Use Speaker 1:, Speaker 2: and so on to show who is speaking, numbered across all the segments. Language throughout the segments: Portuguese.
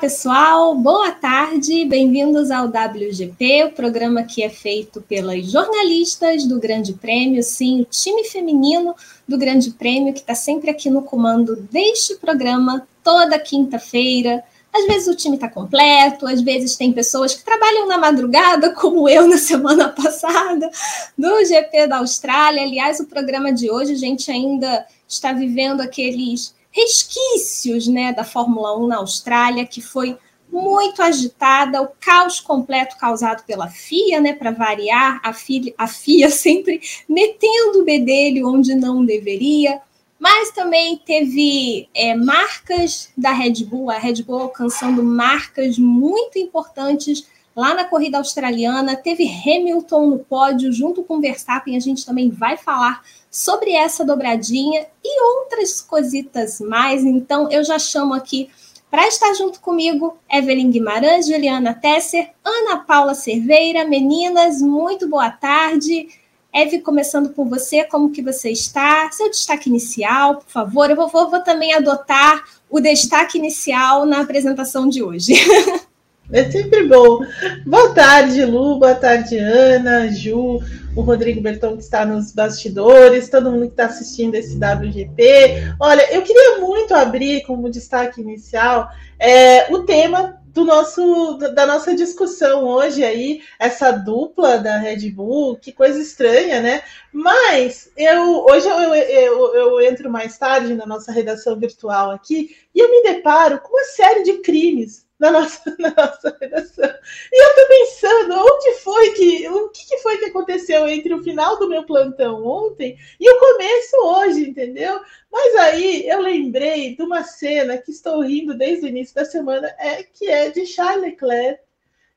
Speaker 1: pessoal, boa tarde, bem-vindos ao WGP, o programa que é feito pelas jornalistas do Grande Prêmio, sim, o time feminino do Grande Prêmio, que está sempre aqui no comando deste programa, toda quinta-feira. Às vezes o time está completo, às vezes tem pessoas que trabalham na madrugada, como eu na semana passada, do GP da Austrália. Aliás, o programa de hoje, a gente ainda está vivendo aqueles resquícios né, da Fórmula 1 na Austrália, que foi muito agitada, o caos completo causado pela FIA, né, para variar, a FIA, a FIA sempre metendo o bedelho onde não deveria, mas também teve é, marcas da Red Bull, a Red Bull alcançando marcas muito importantes lá na corrida australiana, teve Hamilton no pódio junto com Verstappen, a gente também vai falar sobre essa dobradinha e outras cositas mais. Então, eu já chamo aqui para estar junto comigo Evelyn Guimarães, Juliana Tesser, Ana Paula Cerveira. Meninas, muito boa tarde. Eve, começando por você, como que você está? Seu destaque inicial, por favor. Eu vou, vou, vou também adotar o destaque inicial na apresentação de hoje.
Speaker 2: É sempre bom. Boa tarde, Lu. Boa tarde, Ana, Ju, o Rodrigo Berton que está nos bastidores, todo mundo que está assistindo esse WGP. Olha, eu queria muito abrir como destaque inicial é, o tema do nosso da nossa discussão hoje aí, essa dupla da Red Bull, que coisa estranha, né? Mas eu hoje eu, eu, eu, entro mais tarde na nossa redação virtual aqui e eu me deparo com uma série de crimes na nossa, na nossa redação. E eu tô pensando, onde foi que. O que, que, foi que aconteceu entre o final do meu plantão ontem e o começo hoje, entendeu? Mas aí eu lembrei de uma cena que estou rindo desde o início da semana, é, que é de Charles Leclerc,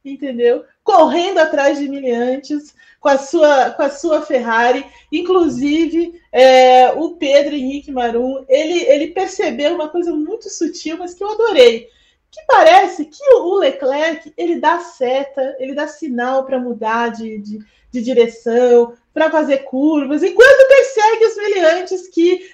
Speaker 2: entendeu? Correndo atrás de miliantes com a sua, com a sua Ferrari. Inclusive, é, o Pedro Henrique Marum, ele, ele percebeu uma coisa muito sutil, mas que eu adorei que parece que o Leclerc ele dá seta, ele dá sinal para mudar de, de, de direção, para fazer curvas, enquanto persegue os meliantes que,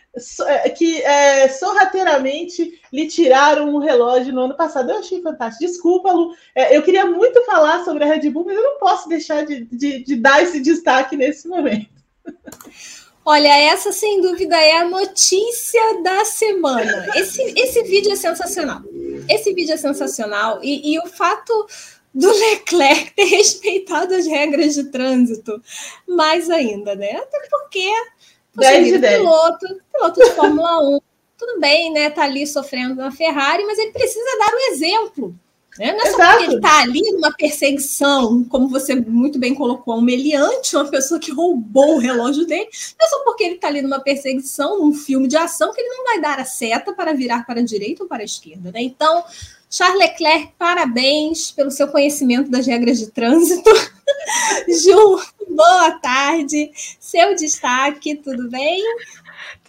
Speaker 2: é, que é, sorrateiramente lhe tiraram o relógio no ano passado. Eu achei fantástico. Desculpa, Lu. É, eu queria muito falar sobre a Red Bull, mas eu não posso deixar de, de, de dar esse destaque nesse momento.
Speaker 1: Olha, essa sem dúvida é a notícia da semana. Esse, esse vídeo é sensacional. Esse vídeo é sensacional. E, e o fato do Leclerc ter respeitado as regras de trânsito, mais ainda, né? Até porque
Speaker 2: poxa,
Speaker 1: piloto, piloto de Fórmula 1, tudo bem, né? Tá ali sofrendo na Ferrari, mas ele precisa dar o exemplo. Né? Não é só porque ele está ali numa perseguição, como você muito bem colocou, um meliante, uma pessoa que roubou o relógio dele, não é só porque ele está ali numa perseguição, num filme de ação, que ele não vai dar a seta para virar para a direita ou para a esquerda. Né? Então, Charles Leclerc, parabéns pelo seu conhecimento das regras de trânsito. Ju, boa tarde. Seu destaque, tudo bem?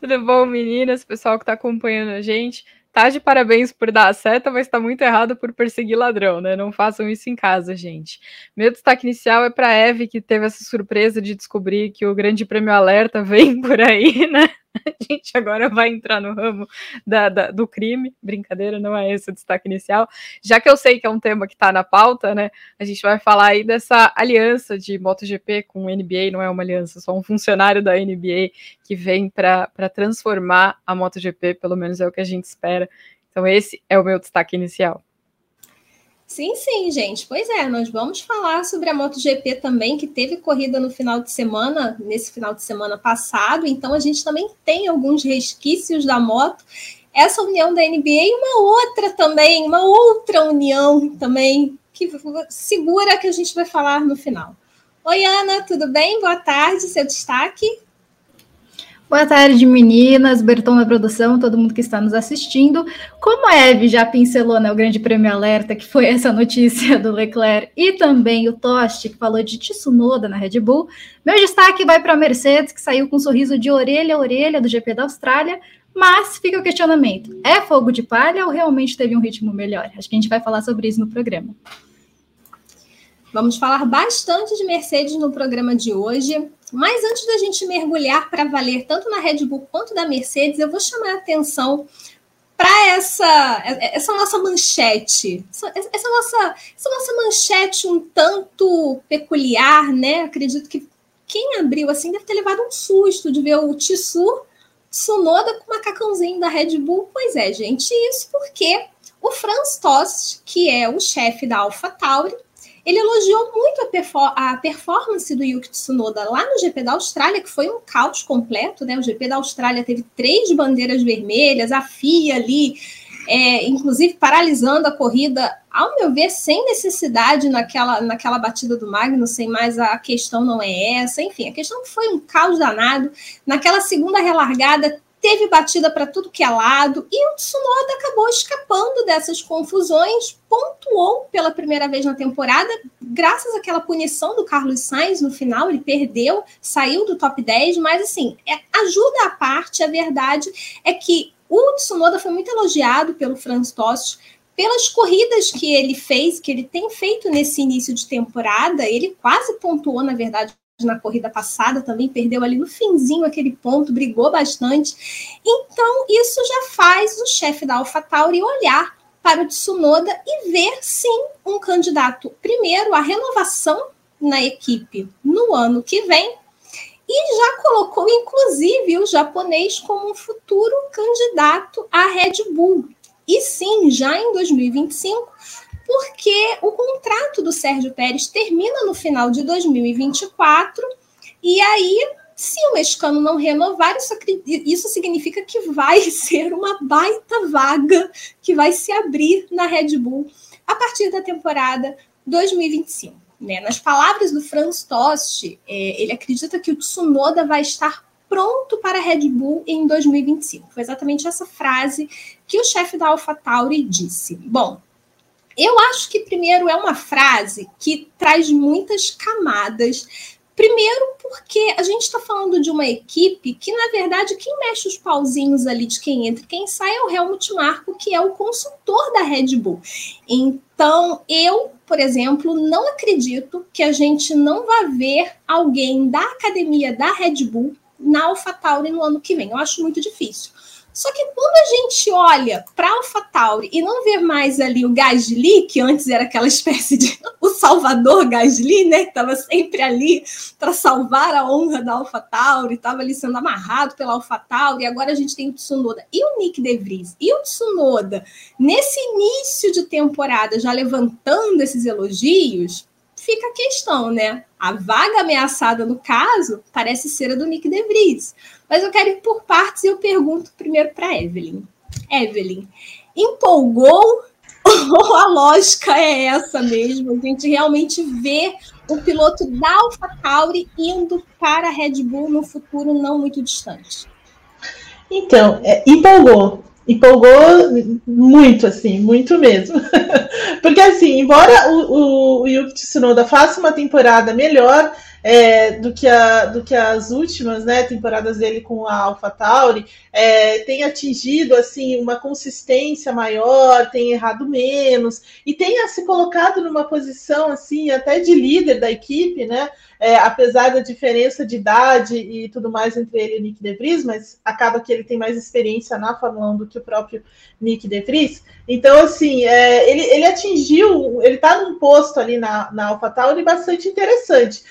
Speaker 3: Tudo bom, meninas, pessoal que está acompanhando a gente tá de parabéns por dar a seta, mas tá muito errado por perseguir ladrão, né? Não façam isso em casa, gente. Meu destaque inicial é para Eve, que teve essa surpresa de descobrir que o Grande Prêmio Alerta vem por aí, né? A gente agora vai entrar no ramo da, da, do crime. Brincadeira, não é esse o destaque inicial. Já que eu sei que é um tema que está na pauta, né? A gente vai falar aí dessa aliança de MotoGP com NBA, não é uma aliança, só um funcionário da NBA que vem para transformar a MotoGP, pelo menos é o que a gente espera. Então, esse é o meu destaque inicial.
Speaker 1: Sim, sim, gente. Pois é, nós vamos falar sobre a MotoGP também, que teve corrida no final de semana, nesse final de semana passado, então a gente também tem alguns resquícios da moto. Essa união da NBA e uma outra também, uma outra união também, que segura que a gente vai falar no final. Oi, Ana, tudo bem? Boa tarde, seu destaque.
Speaker 4: Boa tarde, meninas, Berton na produção, todo mundo que está nos assistindo. Como a Eve já pincelou né, o Grande Prêmio Alerta, que foi essa notícia do Leclerc, e também o Tosti, que falou de Tsunoda na Red Bull, meu destaque vai para a Mercedes, que saiu com um sorriso de orelha a orelha do GP da Austrália, mas fica o questionamento: é fogo de palha ou realmente teve um ritmo melhor? Acho que a gente vai falar sobre isso no programa.
Speaker 1: Vamos falar bastante de Mercedes no programa de hoje. Mas antes da gente mergulhar para valer tanto na Red Bull quanto da Mercedes, eu vou chamar a atenção para essa, essa nossa manchete, essa, essa, nossa, essa nossa manchete um tanto peculiar, né? Acredito que quem abriu assim deve ter levado um susto de ver o Tissu Tsunoda com o macacãozinho da Red Bull. Pois é, gente, isso porque o Franz Tost, que é o chefe da AlphaTauri, ele elogiou muito a, perfor a, performance do Yuki Tsunoda lá no GP da Austrália, que foi um caos completo, né? O GP da Austrália teve três bandeiras vermelhas, a FIA ali, é, inclusive paralisando a corrida, ao meu ver, sem necessidade naquela, naquela batida do Magnussen, mas a questão não é essa. Enfim, a questão foi um caos danado. Naquela segunda relargada, teve batida para tudo que é lado, e o Tsunoda acabou escapando dessas confusões, pontuou pela primeira vez na temporada, graças àquela punição do Carlos Sainz no final, ele perdeu, saiu do top 10, mas assim, é, ajuda à parte, a verdade é que o Tsunoda foi muito elogiado pelo Franz Tost, pelas corridas que ele fez, que ele tem feito nesse início de temporada, ele quase pontuou, na verdade, na corrida passada, também perdeu ali no finzinho aquele ponto, brigou bastante. Então, isso já faz o chefe da AlphaTauri olhar para o Tsunoda e ver, sim, um candidato, primeiro, à renovação na equipe no ano que vem, e já colocou, inclusive, o japonês como um futuro candidato à Red Bull. E sim, já em 2025, porque o contrato do Sérgio Pérez termina no final de 2024, e aí, se o mexicano não renovar, isso, isso significa que vai ser uma baita vaga que vai se abrir na Red Bull a partir da temporada 2025. Né? Nas palavras do Franz Tost, é, ele acredita que o Tsunoda vai estar pronto para a Red Bull em 2025. Foi exatamente essa frase que o chefe da AlphaTauri disse. Bom, eu acho que, primeiro, é uma frase que traz muitas camadas. Primeiro, porque a gente está falando de uma equipe que, na verdade, quem mexe os pauzinhos ali de quem entra e quem sai é o Helmut Marko, que é o consultor da Red Bull. Então, eu, por exemplo, não acredito que a gente não vá ver alguém da academia da Red Bull na AlphaTauri no ano que vem. Eu acho muito difícil. Só que quando a gente olha para AlphaTauri e não vê mais ali o Gasly, que antes era aquela espécie de o Salvador Gasly, né, que estava sempre ali para salvar a honra da AlphaTauri, estava ali sendo amarrado pela AlphaTauri, e agora a gente tem o Tsunoda. E o Nick DeVries e o Tsunoda nesse início de temporada já levantando esses elogios, fica a questão, né? A vaga ameaçada no caso parece ser a do Nick DeVries. Mas eu quero ir por partes e eu pergunto primeiro para Evelyn. Evelyn, empolgou ou a lógica é essa mesmo? A gente realmente vê o piloto da AlphaTauri indo para a Red Bull no futuro não muito distante.
Speaker 2: Então, é, empolgou empolgou muito, assim, muito mesmo. Porque, assim, embora o, o, o Yuki Tsunoda faça uma temporada melhor é, do, que a, do que as últimas né, temporadas dele com a AlphaTauri, é, tem atingido, assim, uma consistência maior, tem errado menos, e tenha se colocado numa posição, assim, até de líder da equipe, né? É, apesar da diferença de idade e tudo mais entre ele e o Nick De Vries, mas acaba que ele tem mais experiência na Fórmula 1 do que o próprio Nick De Vries. Então, assim, é, ele, ele atingiu, ele está num posto ali na, na AlphaTauri bastante interessante.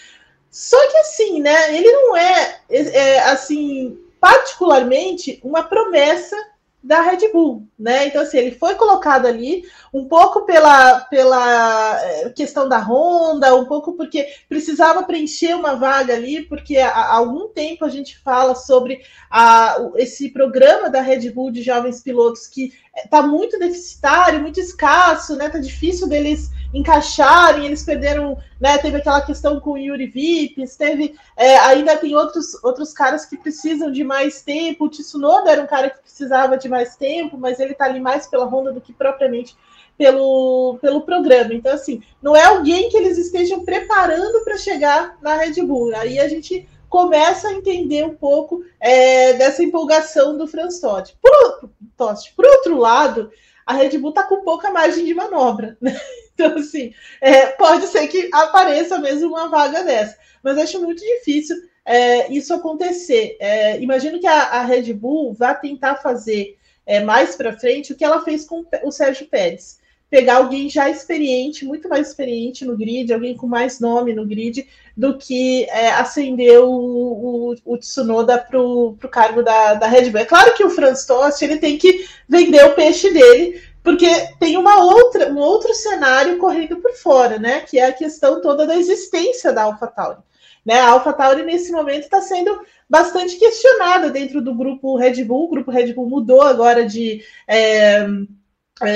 Speaker 2: Só que, assim, né, ele não é, é assim, particularmente uma promessa da Red Bull, né? Então, assim, ele foi colocado ali um pouco pela, pela eh, questão da Honda, um pouco porque precisava preencher uma vaga ali, porque há, algum tempo a gente fala sobre a, esse programa da Red Bull de jovens pilotos que está muito deficitário, muito escasso, né? Tá difícil deles encaixarem, eles perderam, né? Teve aquela questão com o Yuri Vips, teve é, ainda tem outros, outros caras que precisam de mais tempo. O Tsunoda era um cara que precisava de mais tempo, mas ele está ali mais pela Honda do que propriamente pelo, pelo programa. Então, assim, não é alguém que eles estejam preparando para chegar na Red Bull. Aí a gente começa a entender um pouco é, dessa empolgação do Franz Todt. Por, Todt. Por outro lado, a Red Bull está com pouca margem de manobra. Né? Então, assim, é, pode ser que apareça mesmo uma vaga dessa. Mas acho muito difícil é, isso acontecer. É, imagino que a, a, Red Bull vá tentar fazer é, mais para frente o que ela fez com o Sérgio Pérez. Pegar alguém já experiente, muito mais experiente no grid, alguém com mais nome no grid, do que é, acender o, o, o Tsunoda para o cargo da, da Red Bull. É claro que o Franz Tost ele tem que vender o peixe dele, porque tem uma outra, um outro cenário correndo por fora, né? Que é a questão toda da existência da AlphaTauri. Né? A AlphaTauri, nesse momento, está sendo bastante questionada dentro do grupo Red Bull. O grupo Red Bull mudou agora de, é,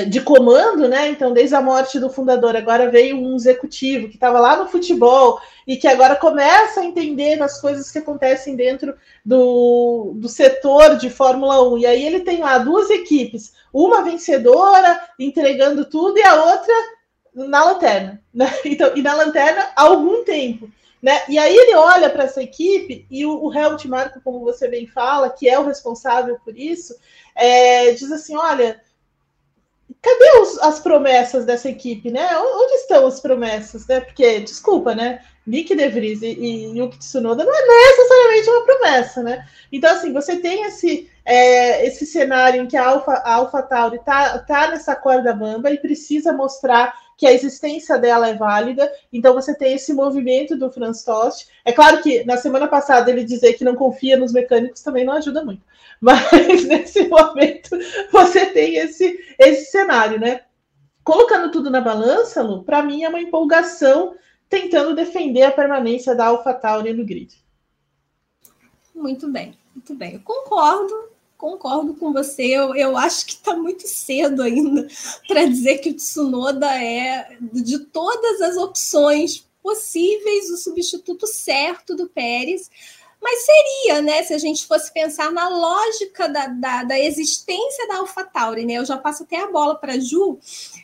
Speaker 2: de comando, né? Então, desde a morte do fundador, agora veio um executivo que estava lá no futebol e que agora começa a entender as coisas que acontecem dentro do, do setor de Fórmula 1. E aí ele tem lá duas equipes, uma vencedora, entregando tudo, e a outra na lanterna. Né? Então, e na lanterna há algum tempo. Né? E aí ele olha para essa equipe e o, o Helmut Marko, como você bem fala, que é o responsável por isso, é, diz assim: olha, cadê os, as promessas dessa equipe, né? Onde estão as promessas, né? Porque, desculpa, né? Nick De Vries e, e Yuki Tsunoda não é necessariamente uma promessa, né? Então, assim, você tem esse, é, esse cenário em que a Alpha, a Alpha Tauri tá, tá nessa corda bamba e precisa mostrar que a existência dela é válida. Então você tem esse movimento do Franz Tost. É claro que na semana passada ele dizer que não confia nos mecânicos também não ajuda muito. Mas nesse momento você tem esse, esse cenário, né? Colocando tudo na balança, Lu, para mim é uma empolgação tentando defender a permanência da AlphaTauri no grid.
Speaker 1: Muito bem, muito bem. Eu concordo concordo com você. Eu, eu acho que está muito cedo ainda para dizer que o Tsunoda é, de todas as opções possíveis, o substituto certo do Pérez. Mas seria, né, se a gente fosse pensar na lógica da, da, da existência da AlphaTauri, né? Eu já passo até a bola para a Ju,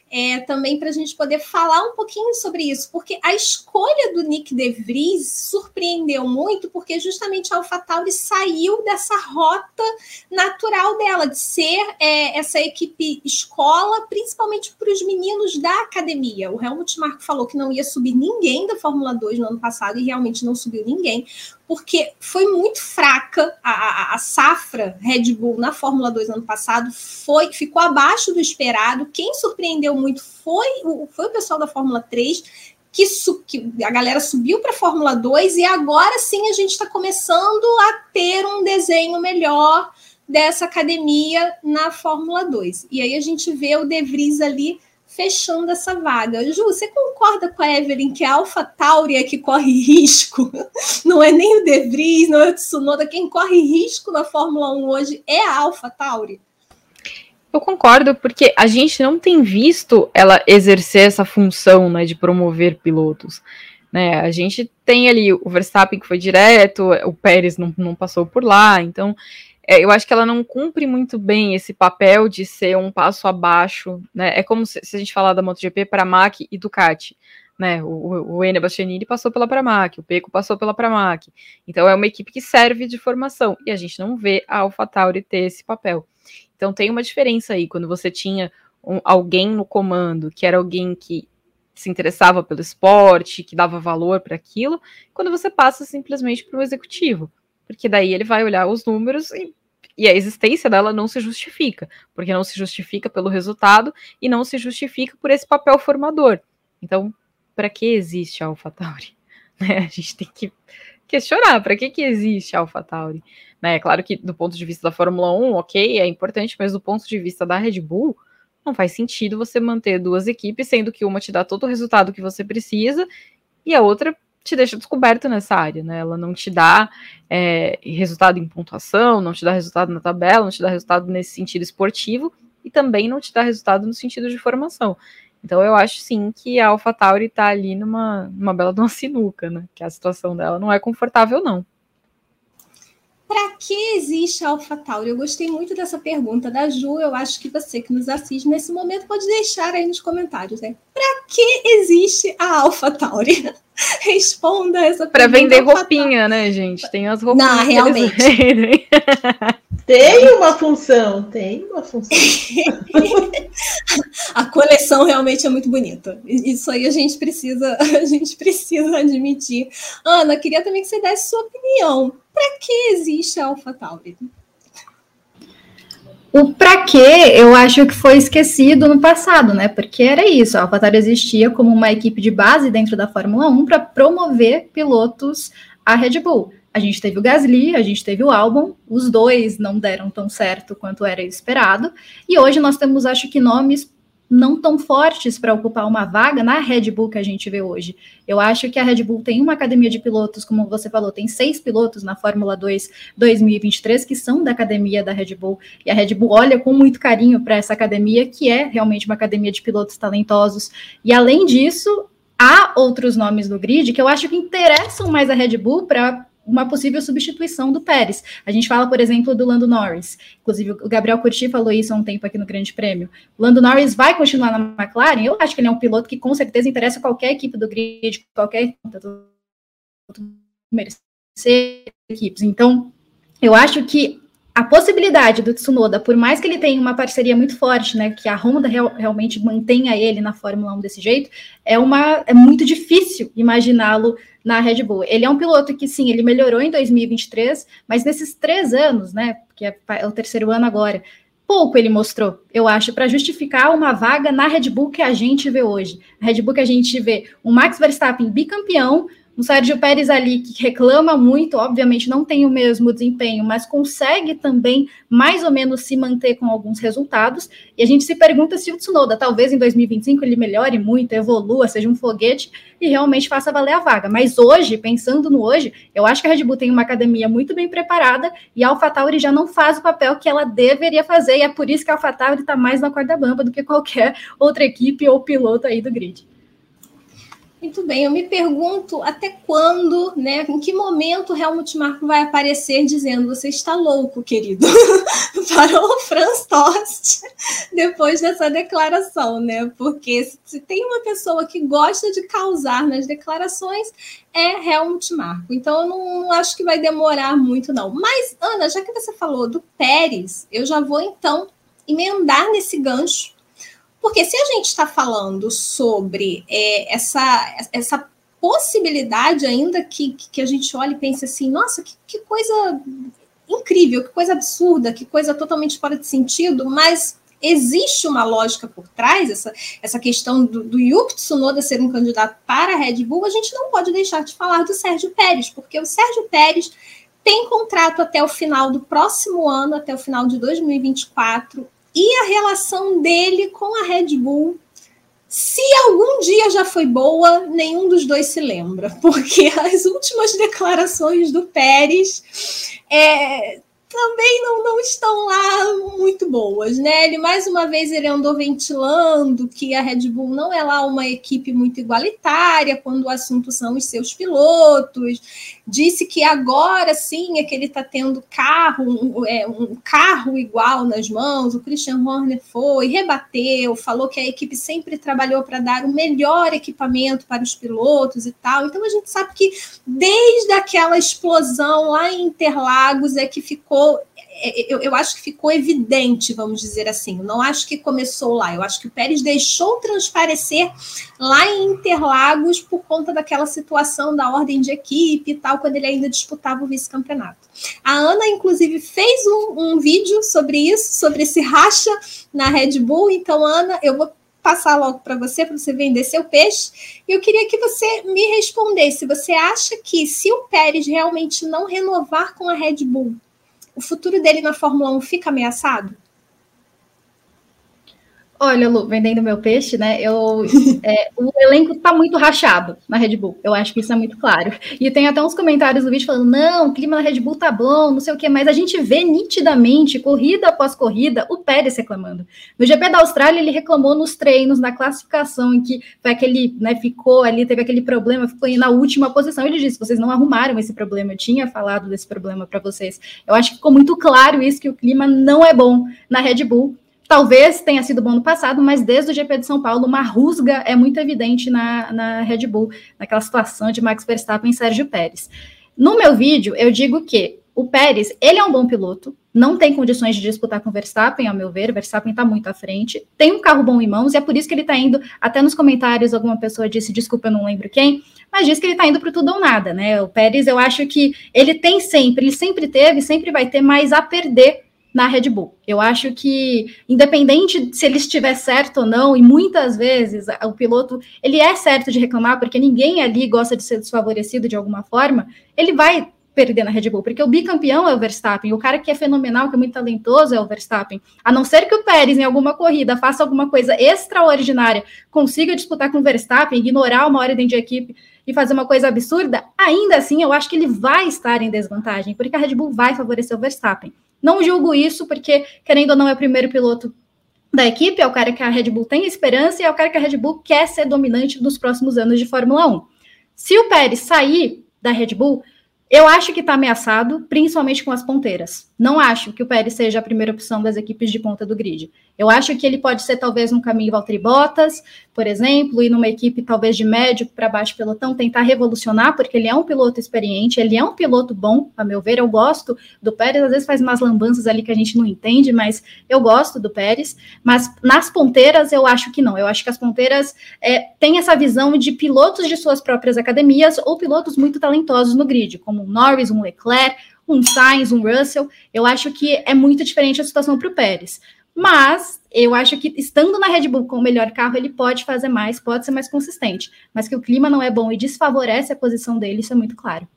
Speaker 1: é, também para a gente poder falar um pouquinho sobre isso, porque a escolha do Nick De Vries surpreendeu muito, porque justamente a AlphaTauri saiu dessa rota natural dela, de ser é, essa equipe escola, principalmente para os meninos da academia. O Helmut Marko falou que não ia subir ninguém da Fórmula 2 no ano passado, e realmente não subiu ninguém, porque foi muito fraca a, a, a safra Red Bull na Fórmula 2 no ano passado, foi, ficou abaixo do esperado. Quem surpreendeu muito foi, foi o pessoal da Fórmula 3, que, que a galera subiu para a Fórmula 2 e agora sim a gente está começando a ter um desenho melhor dessa academia na Fórmula 2. E aí a gente vê o De Vries ali fechando essa vaga. Ju, você concorda com a Evelyn que a Alpha Tauri é que corre risco? Não é nem o De Vries, não é o Tsunoda. Quem corre risco na Fórmula 1 hoje é a Alpha Tauri?
Speaker 3: Eu concordo, porque a gente não tem visto ela exercer essa função né, de promover pilotos. Né? A gente tem ali o Verstappen que foi direto, o Pérez não, não passou por lá, então é, eu acho que ela não cumpre muito bem esse papel de ser um passo abaixo. Né? É como se, se a gente falar da MotoGP para Mac e Ducati. Né, o, o Enea Bastianini passou pela Pramac, o Peco passou pela Pramac. Então é uma equipe que serve de formação e a gente não vê a AlphaTauri ter esse papel. Então tem uma diferença aí quando você tinha um, alguém no comando que era alguém que se interessava pelo esporte, que dava valor para aquilo, quando você passa simplesmente para o executivo, porque daí ele vai olhar os números e, e a existência dela não se justifica, porque não se justifica pelo resultado e não se justifica por esse papel formador. Então, para que existe a AlphaTauri? Né? A gente tem que questionar para que, que existe a AlphaTauri. Né? É claro que do ponto de vista da Fórmula 1, ok, é importante, mas do ponto de vista da Red Bull, não faz sentido você manter duas equipes, sendo que uma te dá todo o resultado que você precisa e a outra te deixa descoberto nessa área, né? Ela não te dá é, resultado em pontuação, não te dá resultado na tabela, não te dá resultado nesse sentido esportivo e também não te dá resultado no sentido de formação. Então eu acho sim que a AlphaTauri está ali numa, numa bela de uma sinuca, né? Que a situação dela não é confortável, não.
Speaker 1: Para que existe a AlphaTauri? Eu gostei muito dessa pergunta da Ju. Eu acho que você que nos assiste nesse momento pode deixar aí nos comentários, né? Para que existe a AlphaTauri? Responda essa pergunta.
Speaker 3: Para vender roupinha, né, gente? Tem as roupinhas.
Speaker 1: Não, realmente.
Speaker 2: Tem uma função, tem uma função.
Speaker 1: a coleção realmente é muito bonita. Isso aí a gente precisa, a gente precisa admitir. Ana, queria também que você desse sua opinião. Para que existe a AlphaTauri?
Speaker 4: O para quê, eu acho que foi esquecido no passado, né? Porque era isso, a AlphaTauri existia como uma equipe de base dentro da Fórmula 1 para promover pilotos à Red Bull. A gente teve o Gasly, a gente teve o Albon, os dois não deram tão certo quanto era esperado, e hoje nós temos, acho que, nomes não tão fortes para ocupar uma vaga na Red Bull que a gente vê hoje. Eu acho que a Red Bull tem uma academia de pilotos, como você falou, tem seis pilotos na Fórmula 2 2023 que são da academia da Red Bull, e a Red Bull olha com muito carinho para essa academia, que é realmente uma academia de pilotos talentosos. E além disso, há outros nomes no grid que eu acho que interessam mais a Red Bull para uma possível substituição do Pérez. A gente fala, por exemplo, do Lando Norris. Inclusive, o Gabriel Curti falou isso há um tempo aqui no Grande Prêmio. O Lando Norris vai continuar na McLaren? Eu acho que ele é um piloto que com certeza interessa qualquer equipe do grid, qualquer equipes. Então, eu acho que a possibilidade do Tsunoda, por mais que ele tenha uma parceria muito forte, né, que a Honda real, realmente mantenha ele na Fórmula 1 desse jeito, é uma é muito difícil imaginá-lo na Red Bull. Ele é um piloto que sim, ele melhorou em 2023, mas nesses três anos, né, que é, é o terceiro ano agora, pouco ele mostrou, eu acho, para justificar uma vaga na Red Bull que a gente vê hoje. A Red Bull que a gente vê um Max Verstappen bicampeão, um Sérgio Pérez ali que reclama muito, obviamente não tem o mesmo desempenho, mas consegue também mais ou menos se manter com alguns resultados. E a gente se pergunta se o Tsunoda, talvez em 2025, ele melhore muito, evolua, seja um foguete e realmente faça valer a vaga. Mas hoje, pensando no hoje, eu acho que a Red Bull tem uma academia muito bem preparada e a AlphaTauri já não faz o papel que ela deveria fazer. E é por isso que a AlphaTauri está mais na corda bamba do que qualquer outra equipe ou piloto aí do grid.
Speaker 1: Muito bem, eu me pergunto até quando, né, em que momento o Helmut Marko vai aparecer dizendo você está louco, querido, para o Franz Tost depois dessa declaração, né? Porque se tem uma pessoa que gosta de causar nas declarações é Helmut Marko. Então eu não, não acho que vai demorar muito não. Mas Ana, já que você falou do Pérez, eu já vou então emendar nesse gancho porque se a gente está falando sobre é, essa, essa possibilidade ainda que, que a gente olha e pensa assim, nossa, que, que coisa incrível, que coisa absurda, que coisa totalmente fora de sentido, mas existe uma lógica por trás, essa, essa questão do, do Yuki Tsunoda ser um candidato para a Red Bull, a gente não pode deixar de falar do Sérgio Pérez, porque o Sérgio Pérez tem contrato até o final do próximo ano, até o final de 2024, e a relação dele com a Red Bull. Se algum dia já foi boa, nenhum dos dois se lembra, porque as últimas declarações do Pérez é, também não, não estão lá muito boas, né? Ele mais uma vez ele andou ventilando que a Red Bull não é lá uma equipe muito igualitária quando o assunto são os seus pilotos. Disse que agora sim é que ele está tendo carro, um, é, um carro igual nas mãos. O Christian Horner foi, rebateu, falou que a equipe sempre trabalhou para dar o melhor equipamento para os pilotos e tal. Então a gente sabe que desde aquela explosão lá em Interlagos é que ficou eu, eu, acho que ficou evidente, vamos dizer assim. Não acho que começou lá. Eu acho que o Pérez deixou transparecer lá em Interlagos por conta daquela situação da ordem de equipe e tal, quando ele ainda disputava o vice-campeonato. A Ana, inclusive, fez um, um vídeo sobre isso, sobre esse racha na Red Bull. Então, Ana, eu vou passar logo para você, para você vender seu peixe. E eu queria que você me respondesse. Você acha que se o Pérez realmente não renovar com a Red Bull, o futuro dele na Fórmula 1 fica ameaçado?
Speaker 4: Olha, Lu, vendendo meu peixe, né? Eu, é, o elenco tá muito rachado na Red Bull. Eu acho que isso é muito claro. E tem até uns comentários no vídeo falando: não, o clima na Red Bull tá bom, não sei o quê, mas a gente vê nitidamente, corrida após corrida, o Pérez reclamando. No GP da Austrália, ele reclamou nos treinos, na classificação, em que foi aquele, né, ficou ali, teve aquele problema, ficou na última posição. Ele disse: vocês não arrumaram esse problema, eu tinha falado desse problema para vocês. Eu acho que ficou muito claro isso, que o clima não é bom na Red Bull. Talvez tenha sido bom no passado, mas desde o GP de São Paulo, uma rusga é muito evidente na, na Red Bull, naquela situação de Max Verstappen e Sérgio Pérez. No meu vídeo, eu digo que o Pérez, ele é um bom piloto, não tem condições de disputar com o Verstappen, ao meu ver, o Verstappen está muito à frente, tem um carro bom em mãos, e é por isso que ele está indo, até nos comentários alguma pessoa disse, desculpa, eu não lembro quem, mas diz que ele está indo para tudo ou nada, né? O Pérez, eu acho que ele tem sempre, ele sempre teve, sempre vai ter mais a perder na Red Bull. Eu acho que, independente se ele estiver certo ou não, e muitas vezes o piloto ele é certo de reclamar, porque ninguém ali gosta de ser desfavorecido de alguma forma, ele vai perder na Red Bull, porque o bicampeão é o Verstappen, o cara que é fenomenal, que é muito talentoso é o Verstappen. A não ser que o Pérez, em alguma corrida, faça alguma coisa extraordinária, consiga disputar com o Verstappen, ignorar uma ordem de equipe e fazer uma coisa absurda, ainda assim eu acho que ele vai estar em desvantagem, porque a Red Bull vai favorecer o Verstappen. Não julgo isso, porque, querendo ou não, é o primeiro piloto da equipe, é o cara que a Red Bull tem esperança e é o cara que a Red Bull quer ser dominante nos próximos anos de Fórmula 1. Se o Pérez sair da Red Bull, eu acho que está ameaçado, principalmente com as ponteiras. Não acho que o Pérez seja a primeira opção das equipes de ponta do grid. Eu acho que ele pode ser talvez no caminho Valtteri Bottas, por exemplo, e numa equipe talvez de médio para baixo pelotão tentar revolucionar, porque ele é um piloto experiente, ele é um piloto bom, a meu ver, eu gosto do Pérez, às vezes faz umas lambanças ali que a gente não entende, mas eu gosto do Pérez, mas nas ponteiras eu acho que não, eu acho que as ponteiras é, têm essa visão de pilotos de suas próprias academias ou pilotos muito talentosos no grid, como um Norris, um Leclerc, um Sainz, um Russell, eu acho que é muito diferente a situação para o Pérez. Mas eu acho que estando na Red Bull com o melhor carro, ele pode fazer mais, pode ser mais consistente. Mas que o clima não é bom e desfavorece a posição dele, isso é muito claro.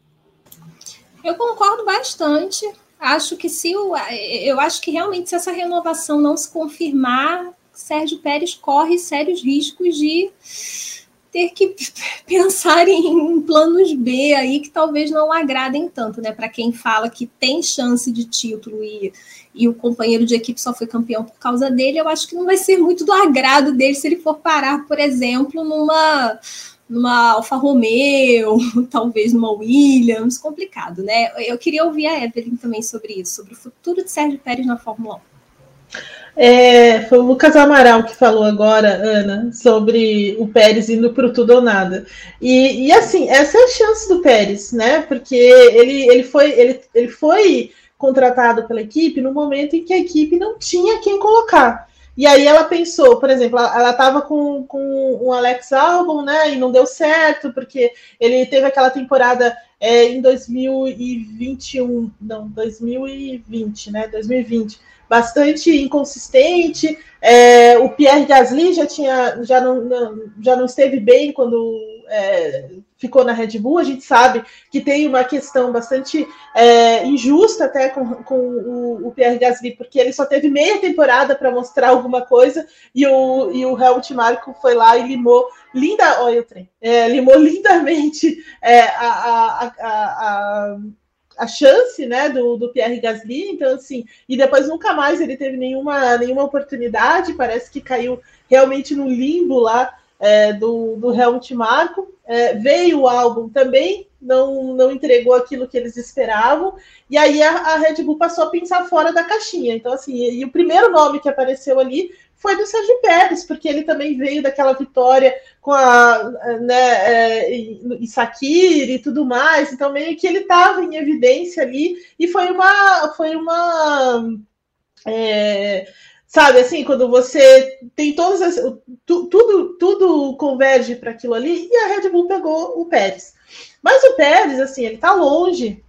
Speaker 1: Eu concordo bastante. Acho que se o, eu acho que realmente se essa renovação não se confirmar, Sérgio Pérez corre sérios riscos de ter que pensar em planos B aí que talvez não agradem tanto, né? Para quem fala que tem chance de título e, e o companheiro de equipe só foi campeão por causa dele, eu acho que não vai ser muito do agrado dele se ele for parar, por exemplo, numa numa Alfa Romeo, talvez numa Williams, complicado, né? Eu queria ouvir a Evelyn também sobre isso, sobre o futuro de Sérgio Pérez na Fórmula 1.
Speaker 2: É, foi o Lucas Amaral que falou agora, Ana, sobre o Pérez indo para o tudo ou nada. E, e, assim, essa é a chance do Pérez, né? Porque ele, ele, foi, ele, ele foi contratado pela equipe no momento em que a equipe não tinha quem colocar. E aí ela pensou, por exemplo, ela estava com, com o Alex Albon, né? E não deu certo, porque ele teve aquela temporada é, em 2021, não, 2020, né? 2020 bastante inconsistente. É, o Pierre Gasly já tinha já não, não, já não esteve bem quando é, ficou na Red Bull. A gente sabe que tem uma questão bastante é, injusta até com, com o, o, Pierre Gasly, porque ele só teve meia temporada para mostrar alguma coisa e o, e o Helmut Marko foi lá e limou linda, olha o trem, é, limou lindamente é, a, a, a, a a chance né, do, do Pierre Gasly, então assim, e depois nunca mais ele teve nenhuma, nenhuma oportunidade, parece que caiu realmente no limbo lá é, do, do Helmut Marko. É, veio o álbum também, não, não entregou aquilo que eles esperavam, e aí a, a, Red Bull passou a pensar fora da caixinha. Então, assim, e, e o primeiro nome que apareceu ali foi do Sérgio Pérez, porque ele também veio daquela vitória com a né, é, e tudo mais, então meio que ele estava em evidência ali, e foi uma foi uma é, sabe assim, quando você tem todas as, tu, tudo tudo converge para aquilo ali, e a Red Bull pegou o Pérez. Mas o Pérez, assim, ele está longe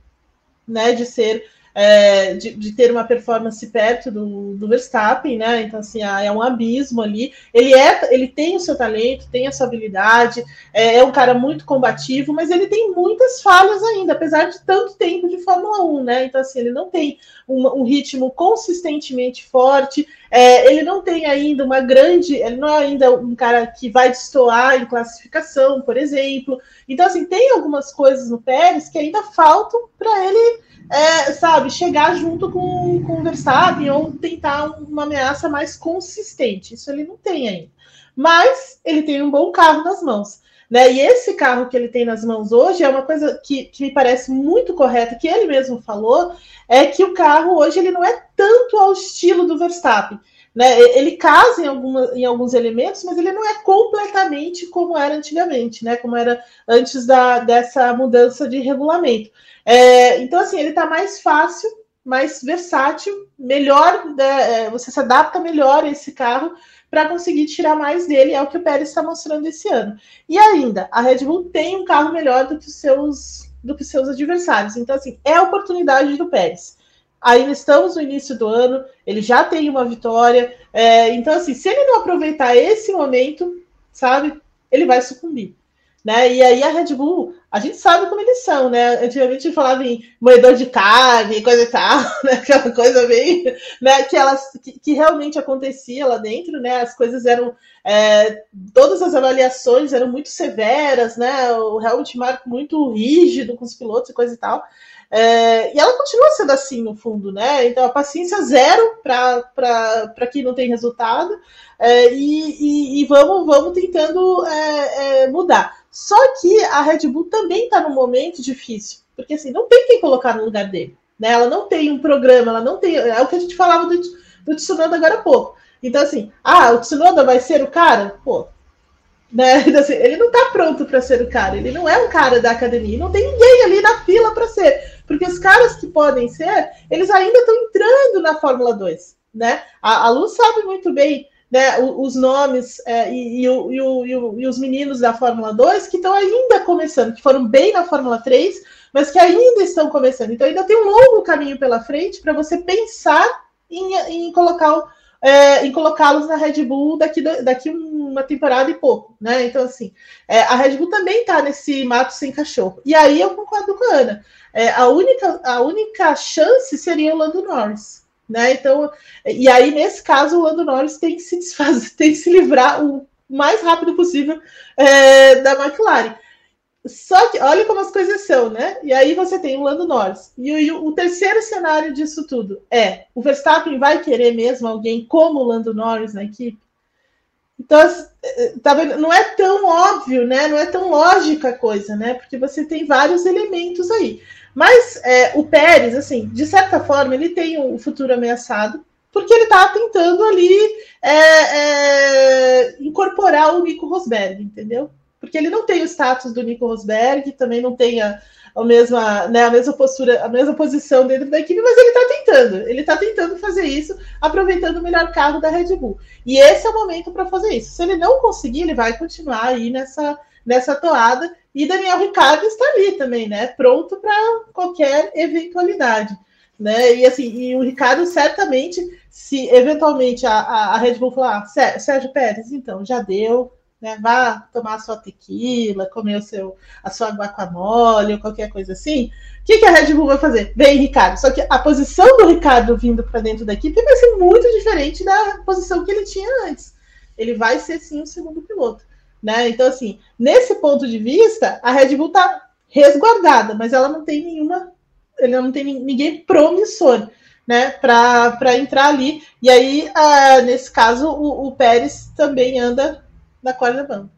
Speaker 2: né, de ser é, de, de, ter uma performance perto do, do Verstappen, né? Então, assim, é um abismo ali. Ele é, ele tem o seu talento, tem a sua habilidade, é, é um cara muito combativo, mas ele tem muitas falhas ainda, apesar de tanto tempo de Fórmula 1, né? Então, assim, ele não tem um, um ritmo consistentemente forte, é, ele não tem ainda uma grande, ele não é ainda um cara que vai destoar em classificação, por exemplo. Então, assim, tem algumas coisas no Pérez que ainda faltam para ele é, sabe, chegar junto com, com o Verstappen ou tentar uma ameaça mais consistente. Isso ele não tem ainda. Mas ele tem um bom carro nas mãos. Né? E esse carro que ele tem nas mãos hoje é uma coisa que, que me parece muito correta, que ele mesmo falou, é que o carro hoje ele não é tanto ao estilo do Verstappen. Né? Ele casa em, em alguns elementos, mas ele não é completamente como era antigamente, né? como era antes da, dessa mudança de regulamento. É, então, assim, ele está mais fácil, mais versátil, melhor, né, é, você se adapta melhor a esse carro para conseguir tirar mais dele, é o que o Pérez está mostrando esse ano. E ainda, a Red Bull tem um carro melhor do que os seus, do que seus adversários. Então, assim, é a oportunidade do Pérez. Ainda estamos no início do ano, ele já tem uma vitória. É, então, assim, se ele não aproveitar esse momento, sabe, ele vai sucumbir. Né? E aí a Red Bull, a gente sabe como eles são, né? Antigamente falava em moedor de carne, coisa e tal, né? Aquela coisa bem, né? Que elas que, que realmente acontecia lá dentro, né? As coisas eram é, todas as avaliações eram muito severas, né? O Helmut Marko muito rígido com os pilotos e coisa e tal. É, e ela continua sendo assim, no fundo, né? Então, a paciência zero para quem não tem resultado, é, e, e, e, vamos, vamos tentando é, é mudar. Só que a Red Bull também está num momento difícil, porque assim, não tem quem colocar no lugar dele. Né? Ela não tem um programa, ela não tem. É o que a gente falava do, do Tsunoda agora há pouco. Então, assim, ah, o Tsunoda vai ser o cara? Pô, né? Então, assim, ele não está pronto para ser o cara, ele não é um cara da academia, não tem ninguém ali na fila para ser. Porque os caras que podem ser, eles ainda estão entrando na Fórmula 2. Né? A, a Lu sabe muito bem né, os nomes é, e, e, e, e, os meninos da Fórmula 2 que estão ainda começando, que foram bem na Fórmula 3, mas que ainda estão começando. Então ainda tem um longo caminho pela frente para você pensar em, em colocar é, em colocá-los na Red Bull daqui, daqui uma temporada e pouco, né? Então, assim, é, a Red Bull também está nesse mato sem cachorro. E aí eu concordo com a Ana. É, a, única, a única chance seria o Lando Norris. Né? Então, e aí, nesse caso, o Lando Norris tem que se desfazer, tem que se livrar o mais rápido possível é, da McLaren. Só que olha como as coisas são, né? E aí você tem o Lando Norris. E, o, o, terceiro cenário disso tudo é: o Verstappen vai querer mesmo alguém como o Lando Norris na equipe? Então, é, tá vendo? não é tão óbvio, né? Não é tão lógica a coisa, né? Porque você tem vários elementos aí. Mas é, o Pérez, assim, de certa forma, ele tem um futuro ameaçado, porque ele está tentando ali é, é, incorporar o Nico Rosberg, entendeu? Porque ele não tem o status do Nico Rosberg, também não tem a, a, mesma, né, a mesma postura, a mesma posição dentro da equipe, mas ele está tentando, ele está tentando fazer isso, aproveitando o melhor carro da Red Bull. E esse é o momento para fazer isso. Se ele não conseguir, ele vai continuar aí nessa, nessa toada e Daniel Ricardo está ali também, né? Pronto para qualquer eventualidade. Né? E assim, e o Ricardo certamente, se eventualmente a, a, a Red Bull falar, ah, Sérgio Pérez, então, já deu, né? Vá tomar a sua tequila, comer o seu, a sua guacamole ou qualquer coisa assim. O que, que a Red Bull vai fazer? Vem, Ricardo. Só que a posição do Ricardo vindo para dentro da equipe vai ser muito diferente da posição que ele tinha antes. Ele vai ser sim o segundo piloto. Né? Então, assim, nesse ponto de vista, a Red Bull está resguardada, mas ela não tem nenhuma, ela não tem ninguém promissor, né, para entrar ali. E aí, uh, nesse caso, o, o Pérez também anda na corda bamba.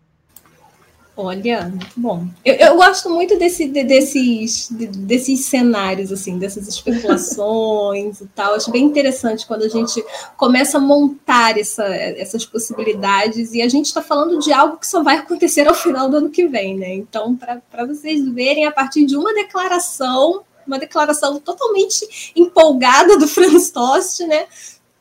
Speaker 1: Olha, muito bom. Eu, eu gosto muito desse, de, desses, de, desses cenários, assim, dessas especulações e tal. Acho bem interessante quando a gente começa a montar essa, essas possibilidades e a gente está falando de algo que só vai acontecer ao final do ano que vem, né? Então, para vocês verem, a partir de uma declaração, uma declaração totalmente empolgada do Franz Tost, né?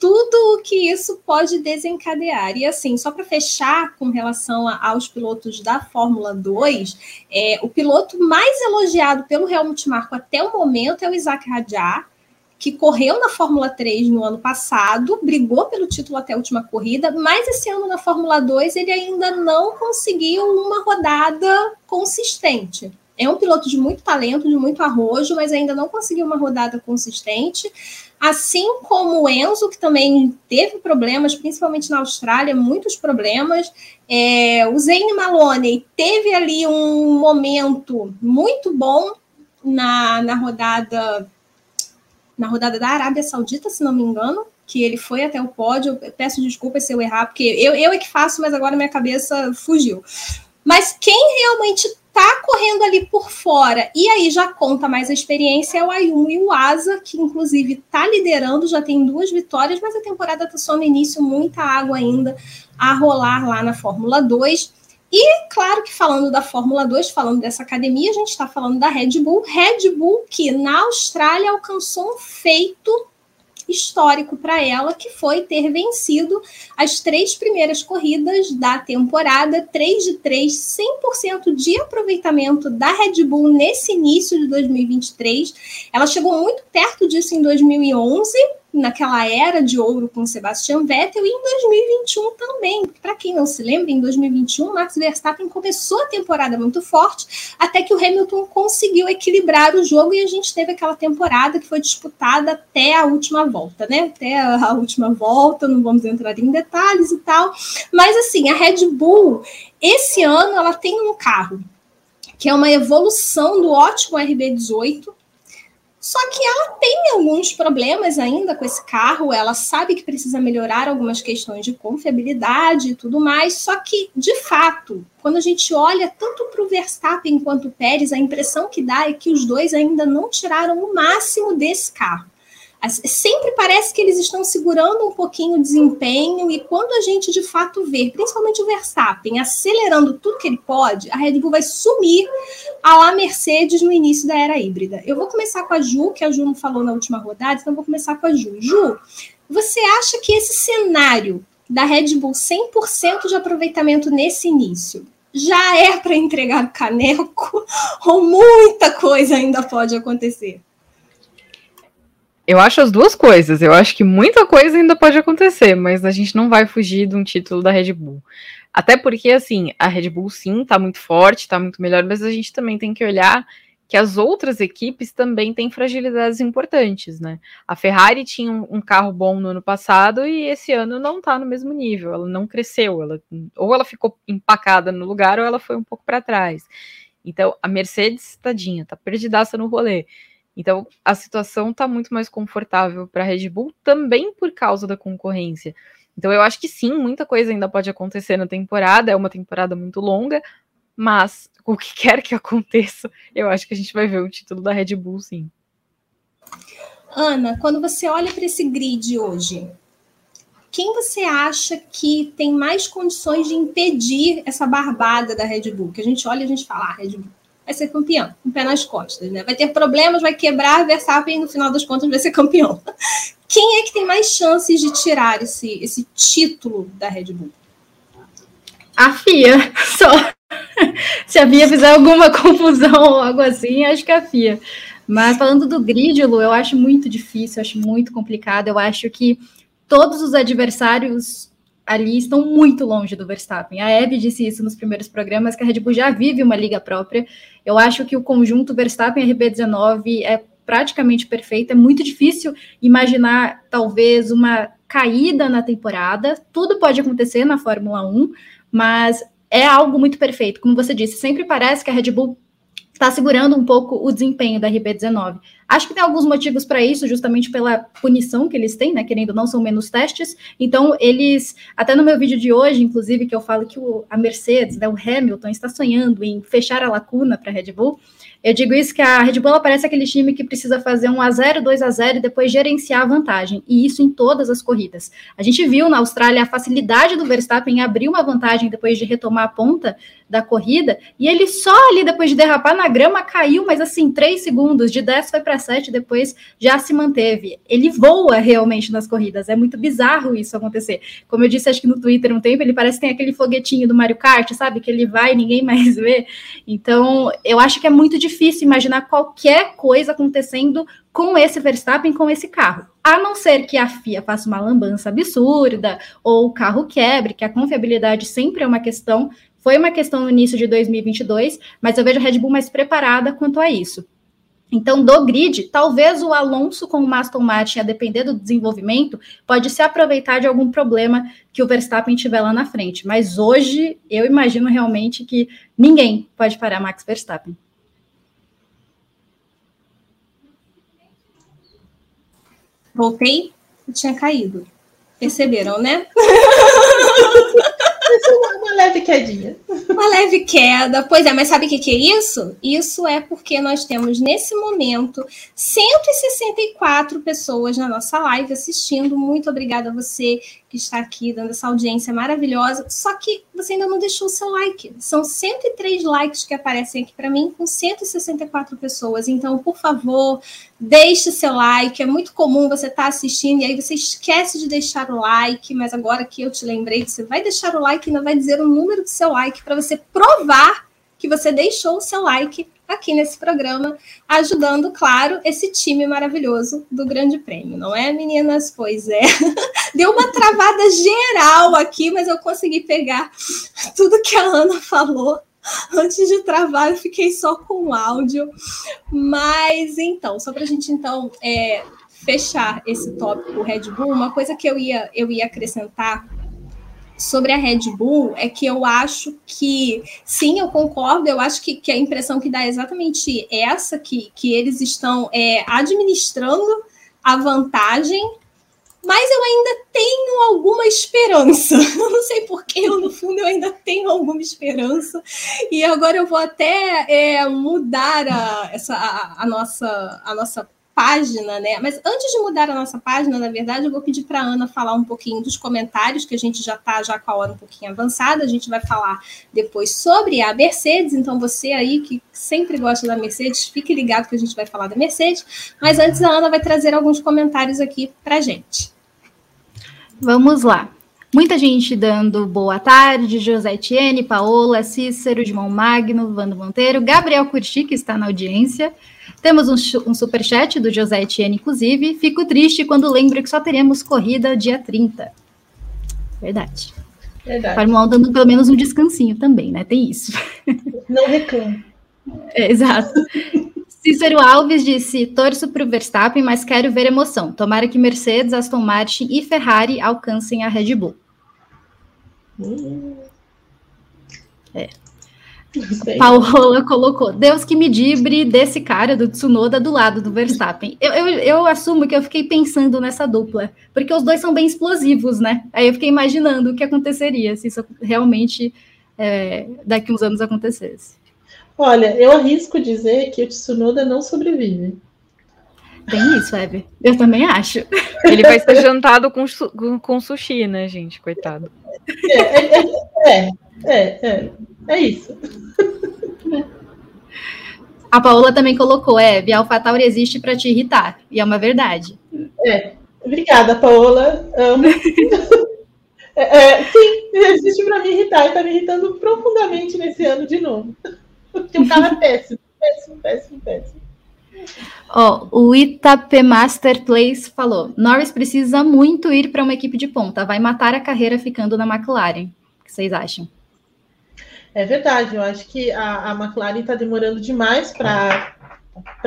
Speaker 1: Tudo o que isso pode desencadear. E assim, só para fechar com relação a, aos pilotos da Fórmula 2, é, o piloto mais elogiado pelo Helmut Marko até o momento é o Isaac Hadjar, que correu na Fórmula 3 no ano passado, brigou pelo título até a última corrida, mas esse ano na Fórmula 2 ele ainda não conseguiu uma rodada consistente. É um piloto de muito talento, de muito arrojo, mas ainda não conseguiu uma rodada consistente. Assim como o Enzo, que também teve problemas, principalmente na Austrália, muitos problemas. É, o Zane Maloney teve ali um momento muito bom na, na rodada na rodada da Arábia Saudita, se não me engano, que ele foi até o pódio. Eu peço desculpas se eu errar, porque eu, eu é que faço, mas agora minha cabeça fugiu. Mas quem realmente tá correndo ali por fora e aí já conta mais a experiência é o Ayumu e o Asa, que inclusive tá liderando, já tem duas vitórias, mas a temporada tá só no início, muita água ainda a rolar lá na Fórmula 2. E claro que falando da Fórmula 2, falando dessa academia, a gente está falando da Red Bull. Red Bull que na Austrália alcançou um feito histórico para ela, que foi ter vencido as três primeiras corridas da temporada, 3 de 3, 100% de aproveitamento da Red Bull nesse início de 2023. Ela chegou muito perto disso em 2011, naquela era de ouro com Sebastian Vettel e em 2021 também. Para quem não se lembra, em 2021 Max Verstappen começou a temporada muito forte, até que o Hamilton conseguiu equilibrar o jogo e a gente teve aquela temporada que foi disputada até a última volta, né? Até a última volta, não vamos entrar em detalhes e tal, mas assim, a Red Bull esse ano ela tem um carro que é uma evolução do ótimo RB18, só que ela tem alguns problemas ainda com esse carro, ela sabe que precisa melhorar algumas questões de confiabilidade e tudo mais. Só que, de fato, quando a gente olha tanto para o Verstappen quanto o Pérez, a impressão que dá é que os dois ainda não tiraram o máximo desse carro sempre parece que eles estão segurando um pouquinho o desempenho, e quando a gente de fato vê, principalmente o Verstappen, acelerando tudo que ele pode, a Red Bull vai sumir a lá Mercedes no início da era híbrida. Eu vou começar com a Ju, que a Ju não falou na última rodada, então vou começar com a Ju. Ju, você acha que esse cenário da Red Bull 100% de aproveitamento nesse início já é para entregar o caneco ou muita coisa ainda pode acontecer?
Speaker 3: Eu acho as duas coisas. Eu acho que muita coisa ainda pode acontecer, mas a gente não vai fugir de um título da Red Bull. Até porque, assim, a Red Bull sim tá muito forte, tá muito melhor, mas a gente também tem que olhar que as outras equipes também têm fragilidades importantes, né? A Ferrari tinha um, carro bom no ano passado e esse ano não tá no mesmo nível, ela não cresceu, ela, ou ela ficou empacada no lugar ou ela foi um pouco para trás. Então, a Mercedes, tadinha, tá perdidaça no rolê. Então, a situação está muito mais confortável para a Red Bull também por causa da concorrência. Então, eu acho que sim, muita coisa ainda pode acontecer na temporada. É uma temporada muito longa, mas o que quer que aconteça, eu acho que a gente vai ver o título da Red Bull, sim.
Speaker 1: Ana, quando você olha para esse grid hoje, quem você acha que tem mais condições de impedir essa barbada da Red Bull? Que a gente olha e a gente fala, ah, Red Bull vai ser campeão, com um pé nas costas, né? Vai ter problemas, vai quebrar, Verstappen no final das contas vai ser campeão. Quem é que tem mais chances de tirar esse, esse título da Red Bull?
Speaker 4: A FIA, só. Se a FIA fizer alguma confusão ou algo assim, acho que é a FIA. Mas falando do grid, Lu, eu acho muito difícil, acho muito complicado. Eu acho que todos os adversários ali estão muito longe do Verstappen. A Eve disse isso nos primeiros programas, que a Red Bull já vive uma liga própria. Eu acho que o conjunto Verstappen RB19 é praticamente perfeito. É muito difícil imaginar, talvez, uma caída na temporada. Tudo pode acontecer na Fórmula 1, mas é algo muito perfeito. Como você disse, sempre parece que a Red Bull está segurando um pouco o desempenho da RB19. Acho que tem alguns motivos para isso, justamente pela punição que eles têm, né? Querendo ou não, são menos testes. Então, eles, até no meu vídeo de hoje, inclusive, que eu falo que o, a Mercedes, né, o Hamilton, está sonhando em fechar a lacuna para a Red Bull. Eu digo isso que a Red Bull parece aquele time que precisa fazer um a 0 2 a 0 e depois gerenciar a vantagem, e isso em todas as corridas. A gente viu na Austrália a facilidade do Verstappen abrir uma vantagem depois de retomar a ponta da corrida, e ele só ali depois de derrapar na grama caiu, mas assim, 3 segundos, de 10 foi para 7, depois já se manteve. Ele voa realmente nas corridas, é muito bizarro isso acontecer. Como eu disse, acho que no Twitter um tempo, ele parece que tem aquele foguetinho do Mario Kart, sabe? Que ele vai e ninguém mais vê. Então, eu acho que é muito difícil imaginar qualquer coisa acontecendo com esse Verstappen, com esse carro. A não ser que a FIA faça uma lambança absurda ou o carro quebre, que a confiabilidade sempre é uma questão. Foi uma questão no início de 2022, mas eu vejo a Red Bull mais preparada quanto a isso. Então, do grid, talvez o Alonso com o Aston Martin, a depender do desenvolvimento, pode se aproveitar de algum problema que o Verstappen tiver lá na frente. Mas hoje, eu imagino realmente que ninguém pode parar Max Verstappen.
Speaker 1: Voltei e tinha caído. Perceberam, né?
Speaker 2: Leve quedinha.
Speaker 1: Uma leve queda. Pois é, mas sabe o que, que é isso? Isso é porque nós temos, nesse momento, 164 pessoas na nossa live assistindo. Muito obrigada a você que está aqui dando essa audiência maravilhosa. Só que você ainda não deixou o seu like. São 103 likes que aparecem aqui para mim, com 164 pessoas. Então, por favor, deixe seu like. É muito comum você estar tá assistindo e aí você esquece de deixar o like, mas agora que eu te lembrei, você vai deixar o like e ainda vai dizer o número do seu like para você provar que você deixou o seu like aqui nesse programa, ajudando, claro, esse time maravilhoso do Grande Prêmio, não é, meninas? Pois é. Deu uma travada geral aqui, mas eu consegui pegar tudo que a Ana falou. Antes de travar, eu fiquei só com o áudio. Mas então, só para a gente então é, fechar esse tópico Red Bull, uma coisa que eu ia, eu ia acrescentar sobre a Red Bull é que eu acho que, sim, eu concordo, eu acho que, que a impressão que dá é exatamente essa, que, que eles estão é, administrando a vantagem, mas eu ainda tenho alguma esperança. Eu não sei porquê, no fundo eu ainda tenho alguma esperança. E agora eu vou até é, mudar a, essa, a, a, nossa, a nossa página, né? Mas antes de mudar a nossa página, na verdade, eu vou pedir para a Ana falar um pouquinho dos comentários, que a gente já está já com a hora um pouquinho avançada. A gente vai falar depois sobre a Mercedes. Então, você aí que sempre gosta da Mercedes, fique ligado que a gente vai falar da Mercedes. Mas antes, a Ana vai trazer alguns comentários aqui para a gente.
Speaker 4: Vamos lá. Muita gente dando boa tarde, José Etienne, Paola, Cícero, João Magno, Vando Monteiro, Gabriel Curti, que está na audiência, temos um, um superchat do José Etienne, inclusive. Fico triste quando lembro que só teremos corrida dia 30. Verdade. Verdade. Fórmula 1 dando pelo menos um descansinho também, né? Tem isso.
Speaker 2: Não reclamo.
Speaker 4: É, exato. Cícero Alves disse: torço para o Verstappen, mas quero ver emoção. Tomara que Mercedes, Aston Martin e Ferrari alcancem a Red Bull. Hum. É. Paola colocou, Deus que me dibre desse cara do Tsunoda do lado do Verstappen. Eu, eu, eu, assumo que eu fiquei pensando nessa dupla, porque os dois são bem explosivos, né? Aí eu fiquei imaginando o que aconteceria se isso realmente é, daqui uns anos acontecesse.
Speaker 2: Olha, eu arrisco dizer que o Tsunoda não sobrevive.
Speaker 4: Tem isso, Eve. Eu também acho.
Speaker 3: Ele vai ser jantado com, com sushi, né, gente? Coitado.
Speaker 2: É, é, é, é, é, é isso.
Speaker 4: A Paola também colocou, Eve, a AlphaTauri existe para te irritar. E é uma verdade.
Speaker 2: É. Obrigada, Paola. Amo. é, é, sim, existe para me irritar. E está me irritando profundamente nesse ano de novo. Porque o carro é péssimo, péssimo, péssimo, péssimo.
Speaker 4: Oh, o Itap Master Place falou: Norris precisa muito ir para uma equipe de ponta, vai matar a carreira ficando na McLaren. O que vocês acham?
Speaker 2: É verdade, eu acho que a, a McLaren está demorando demais para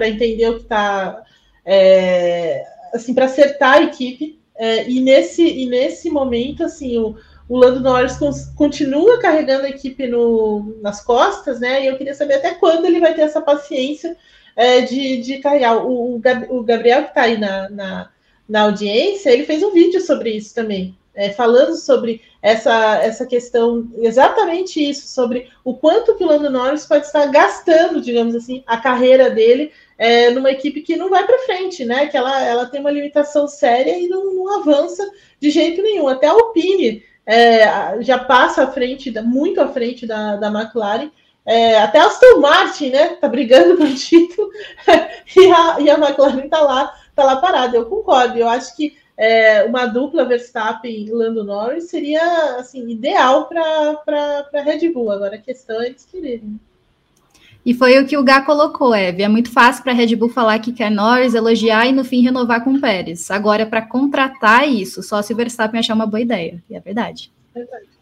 Speaker 2: entender o que está. É, assim, para acertar a equipe. É, e, nesse, e nesse momento, assim, o, o Lando Norris continua carregando a equipe no, nas costas, né? E eu queria saber até quando ele vai ter essa paciência é, de, de carregar. O, o Gabriel, que está aí na, na, na, audiência, ele fez um vídeo sobre isso também, é, falando sobre essa, essa questão, exatamente isso, sobre o quanto que o Lando Norris pode estar gastando, digamos assim, a carreira dele é, numa equipe que não vai para frente, né? Que ela, ela tem uma limitação séria e não, não avança de jeito nenhum. Até a Alpine é, já passa à frente, muito à frente da, da McLaren. É, até a Aston Martin, né, tá brigando pelo título e, a, e a McLaren tá lá, tá lá parada. Eu concordo. Eu acho que é, uma dupla Verstappen e Lando Norris seria assim ideal para a Red Bull. Agora a questão é eles quererem.
Speaker 4: E foi o que o Gá colocou, Eve. É muito fácil para a Red Bull falar que quer Norris, elogiar e no fim renovar com o Pérez. Agora, para contratar isso, só se o Verstappen achar uma boa ideia. E é verdade. Verdade.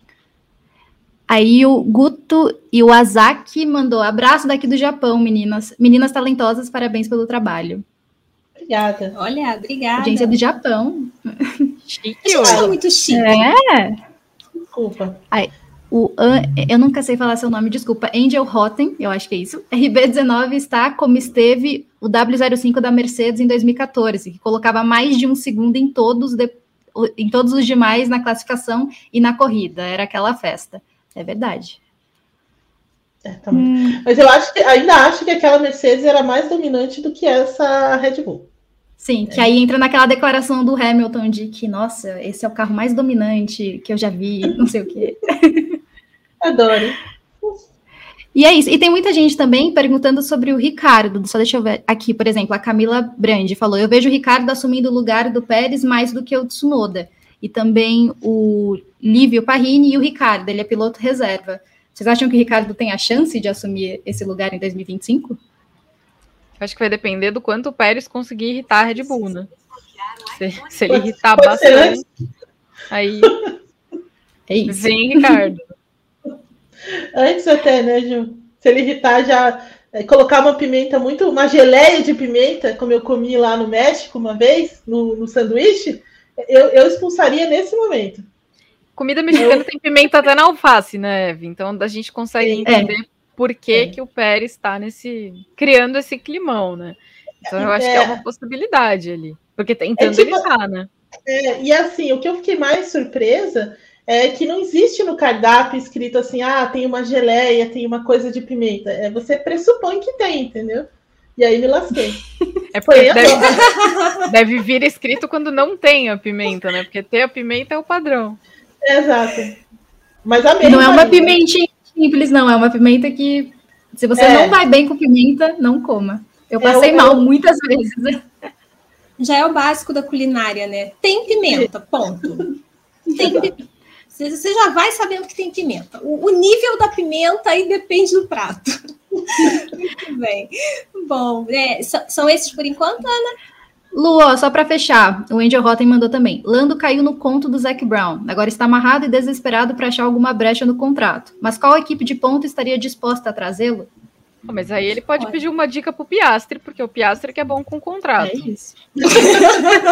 Speaker 4: Aí o Guto e o Azaki mandou abraço daqui do Japão, meninas. Meninas talentosas, parabéns pelo trabalho.
Speaker 2: Obrigada.
Speaker 1: Olha, obrigada.
Speaker 4: Agência do Japão.
Speaker 1: Chique, é muito chique.
Speaker 4: É.
Speaker 2: Desculpa.
Speaker 4: Aí, o, eu nunca sei falar seu nome, desculpa. Angel Rotten, eu acho que é isso. RB19 está como esteve o W05 da Mercedes em 2014, que colocava mais de um segundo em todos, de, em todos os demais na classificação e na corrida. Era aquela festa. É verdade.
Speaker 2: É, tá hum. Mas eu acho que ainda acho que aquela Mercedes era mais dominante do que essa Red Bull.
Speaker 4: Sim, que aí entra naquela declaração do Hamilton de que, nossa, esse é o carro mais dominante que eu já vi, não sei o quê.
Speaker 2: Adoro.
Speaker 4: E é isso. E tem muita gente também perguntando sobre o Ricardo. Só deixa eu ver aqui, por exemplo, a Camila Brandi falou: Eu vejo o Ricardo assumindo o lugar do Pérez mais do que o Tsunoda. E também o Lívio Parrini e o Ricardo, ele é piloto reserva. Vocês acham que o Ricardo tem a chance de assumir esse lugar em 2025?
Speaker 3: Acho que vai depender do quanto o Pérez conseguir irritar a Red Bull, né? Se, se ele irritar bastante, aí. É isso. Vem, Ricardo.
Speaker 2: Antes até, né, Ju? Se ele irritar, já é, colocar uma pimenta muito, uma geleia de pimenta, como eu comi lá no México uma vez, no, no sanduíche, eu, eu expulsaria nesse momento.
Speaker 3: Comida mexicana eu... tem pimenta até na alface, né, Eve? Então a gente consegue é. entender é. por que, é. que o Pérez está nesse. criando esse climão, né? Então eu acho que é uma possibilidade ali. Porque tentando é tipo, ele tá, né?
Speaker 2: É, e assim, o que eu fiquei mais surpresa é que não existe no cardápio escrito assim, ah, tem uma geleia, tem uma coisa de pimenta. É, você pressupõe que tem, entendeu? E aí me lasquei.
Speaker 3: É porque deve, deve, vir escrito quando não tem a pimenta, né? Porque ter a pimenta é o padrão.
Speaker 2: exato. Mas a
Speaker 4: Não é uma pimentinha simples, não. É uma pimenta que, se você é. não vai bem com pimenta, não coma. Eu é passei é mal muitas vezes.
Speaker 1: Já é o básico da culinária, né? Tem pimenta, ponto. Tem pimenta. Você já vai sabendo que tem pimenta. O, o nível da pimenta aí depende do prato. Muito bem. Bom, é, são esses por enquanto, Ana?
Speaker 4: Lu, só para fechar, o Angel Rotten mandou também. Lando caiu no conto do Zac Brown. Agora está amarrado e desesperado para achar alguma brecha no contrato. Mas qual equipe de ponto estaria disposta a trazê-lo?
Speaker 3: Mas aí ele pode, pode. pedir uma dica pro Piastre, porque o Piastre que é bom com contrato. É
Speaker 4: isso.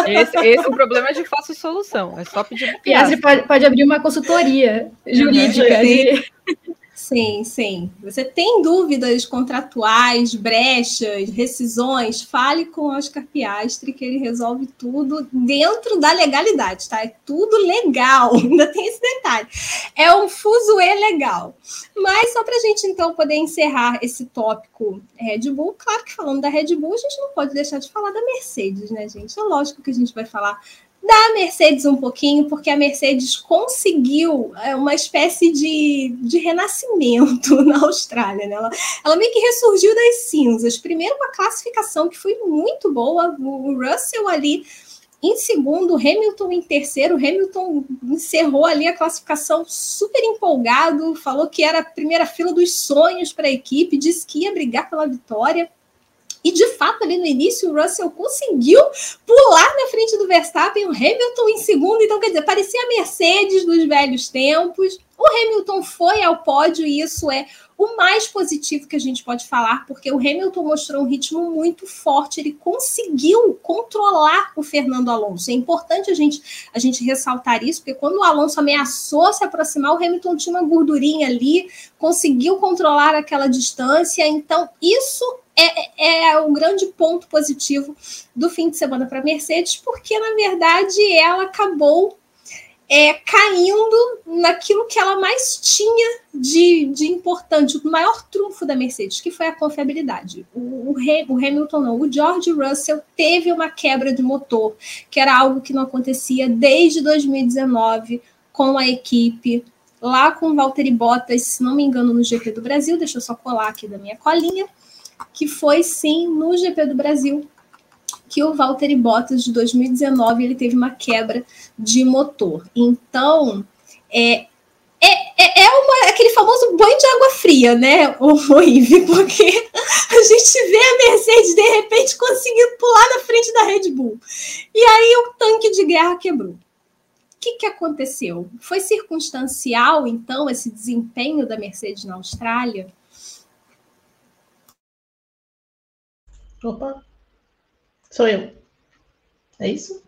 Speaker 3: esse, esse é o problema de fácil solução. É só pedir pro
Speaker 4: Piastre. Piastre pode, pode abrir uma consultoria jurídica.
Speaker 1: Sim, sim. Você tem dúvidas contratuais, brechas, rescisões? Fale com o Oscar Piastri, que ele resolve tudo dentro da legalidade, tá? É tudo legal, ainda tem esse detalhe. É um fuzuê legal. Mas só para a gente, então, poder encerrar esse tópico Red Bull, claro que falando da Red Bull, a gente não pode deixar de falar da Mercedes, né, gente? É lógico que a gente vai falar da Mercedes um pouquinho, porque a Mercedes conseguiu é, uma espécie de, de renascimento na Austrália. Né? Ela, ela meio que ressurgiu das cinzas. Primeiro, uma classificação que foi muito boa, o Russell ali em segundo, Hamilton em terceiro. Hamilton encerrou ali a classificação super empolgado, falou que era a primeira fila dos sonhos para a equipe, disse que ia brigar pela vitória. E de fato, ali no início, o Russell conseguiu pular na frente do Verstappen, o Hamilton em segundo. Então, quer dizer, parecia a Mercedes dos velhos tempos. O Hamilton foi ao pódio e isso é o mais positivo que a gente pode falar, porque o Hamilton mostrou um ritmo muito forte, ele conseguiu controlar o Fernando Alonso. É importante a gente, a gente ressaltar isso, porque quando o Alonso ameaçou se aproximar, o Hamilton tinha uma gordurinha ali, conseguiu controlar aquela distância. Então, isso é, é, o grande ponto positivo do fim de semana para a Mercedes, porque na verdade ela acabou é, caindo naquilo que ela mais tinha de, de importante, o maior trunfo da Mercedes, que foi a confiabilidade. O, o, o, Hamilton não, o George Russell teve uma quebra de motor, que era algo que não acontecia desde 2019 com a equipe, lá com o Valtteri Bottas, se não me engano, no GP do Brasil, deixa eu só colar aqui da minha colinha que foi sim no GP do Brasil que o Valtteri Bottas de 2019 ele teve uma quebra de motor. Então, é, é, é uma, aquele famoso banho de água fria, né, o Ive? Porque a gente vê a Mercedes de repente conseguindo pular na frente da Red Bull. E aí o tanque de guerra quebrou. O que, que aconteceu? Foi circunstancial, então, esse desempenho da Mercedes na Austrália?
Speaker 2: Opa, sou eu. É isso?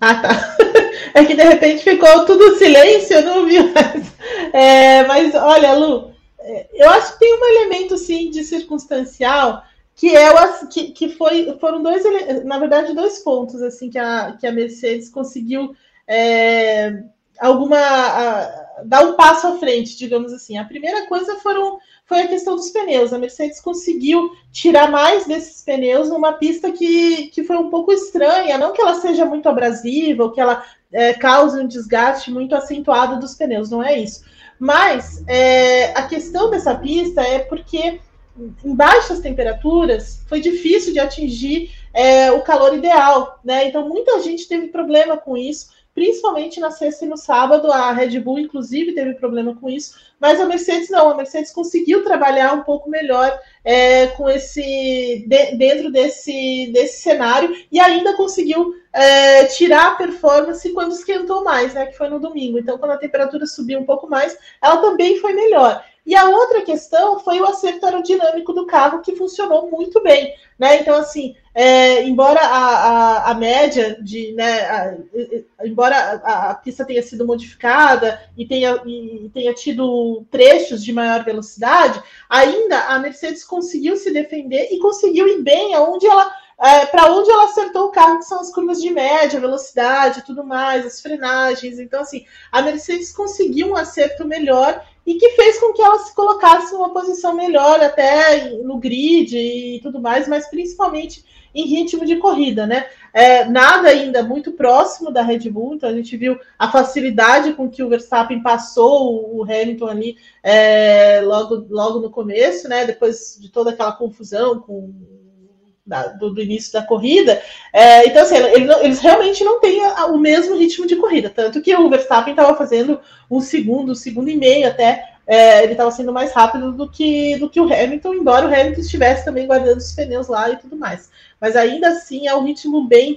Speaker 2: Ah, tá. É que de repente ficou tudo silêncio, eu não vi mais. É, mas olha, Lu, é, eu acho que tem um elemento sim de circunstancial que é o que, que foi foram dois na verdade dois pontos assim que a, que a Mercedes conseguiu é, alguma a, dar um passo à frente, digamos assim. A primeira coisa foram, foi a questão dos pneus. A Mercedes conseguiu tirar mais desses pneus numa pista que, que foi um pouco estranha. Não que ela seja muito abrasiva, ou que ela é, cause um desgaste muito acentuado dos pneus, não é isso. Mas é, a questão dessa pista é porque em baixas temperaturas foi difícil de atingir é, o calor ideal, né? Então muita gente teve problema com isso principalmente na sexta e no sábado. A Red Bull, inclusive, teve problema com isso, mas a Mercedes não. A Mercedes conseguiu trabalhar um pouco melhor é, com esse de, dentro desse, desse cenário e ainda conseguiu é, tirar a performance quando esquentou mais, né? Que foi no domingo. Então, quando a temperatura subiu um pouco mais, ela também foi melhor. E a outra questão foi o acerto aerodinâmico do carro, que funcionou muito bem. Né? Então, assim, é, embora a, a, a, média de. Né, a, embora a, pista tenha sido modificada e tenha, e tenha tido trechos de maior velocidade, ainda a Mercedes conseguiu se defender e conseguiu ir bem aonde ela. É, para onde ela acertou o carro, que são as curvas de média, velocidade tudo mais, as frenagens. Então, assim, a Mercedes conseguiu um acerto melhor e que fez com que ela se colocasse em uma posição melhor até no grid e tudo mais, mas principalmente em ritmo de corrida, né? É, nada ainda muito próximo da Red Bull, então a gente viu a facilidade com que o Verstappen passou o Hamilton ali é, logo, logo no começo, né? Depois de toda aquela confusão com da, do, do, início da corrida. É, então, assim, ele, eles realmente não têm a, o mesmo ritmo de corrida. Tanto que o Verstappen estava fazendo um segundo, um segundo e meio até. É, ele estava sendo mais rápido do que, do que o Hamilton, embora o Hamilton estivesse também guardando os pneus lá e tudo mais. Mas ainda assim é um ritmo bem,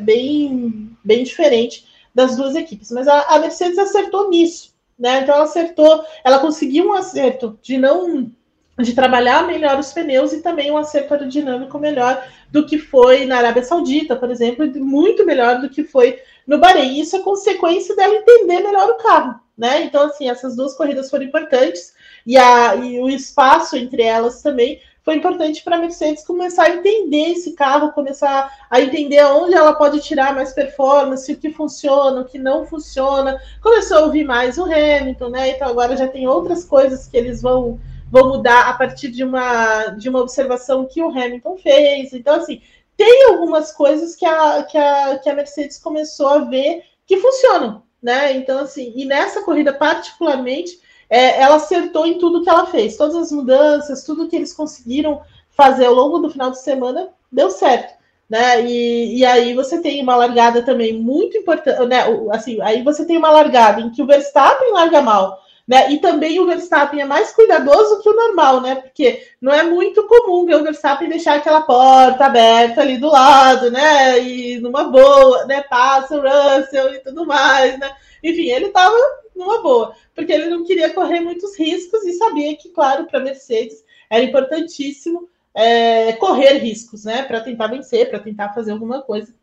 Speaker 2: bem, bem diferente das duas equipes. Mas a, a Mercedes acertou nisso. Né? Então ela acertou, ela conseguiu um acerto de não de trabalhar melhor os pneus e também um acerto aerodinâmico melhor do que foi na Arábia Saudita, por exemplo, muito melhor do que foi no Bahrein. Isso é consequência dela entender melhor o carro, né? Então, assim, essas duas corridas foram importantes e, a, e o espaço entre elas também foi importante para a Mercedes começar a entender esse carro, começar a entender onde ela pode tirar mais performance, o que funciona, o que não funciona. Começou a ouvir mais o Hamilton, né? Então agora já tem outras coisas que eles vão vou mudar a partir de uma, de uma observação que o Hamilton fez. Então, assim, tem algumas coisas que a, que a, que a Mercedes começou a ver que funcionam, né? Então, assim, e nessa corrida, particularmente, é, ela acertou em tudo que ela fez, todas as mudanças, tudo que eles conseguiram fazer ao longo do final de semana deu certo. Né? E, e aí você tem uma largada também muito importante, né? Assim, aí você tem uma largada em que o Verstappen larga mal, né? E também o Verstappen é mais cuidadoso que o normal, né? Porque não é muito comum ver o Verstappen deixar aquela porta aberta ali do lado, né? E numa boa, né? Passa o Russell e tudo mais, né? Enfim, ele estava numa boa, porque ele não queria correr muitos riscos e sabia que, claro, para Mercedes era importantíssimo é, correr riscos, né? Para tentar vencer, para tentar fazer alguma coisa.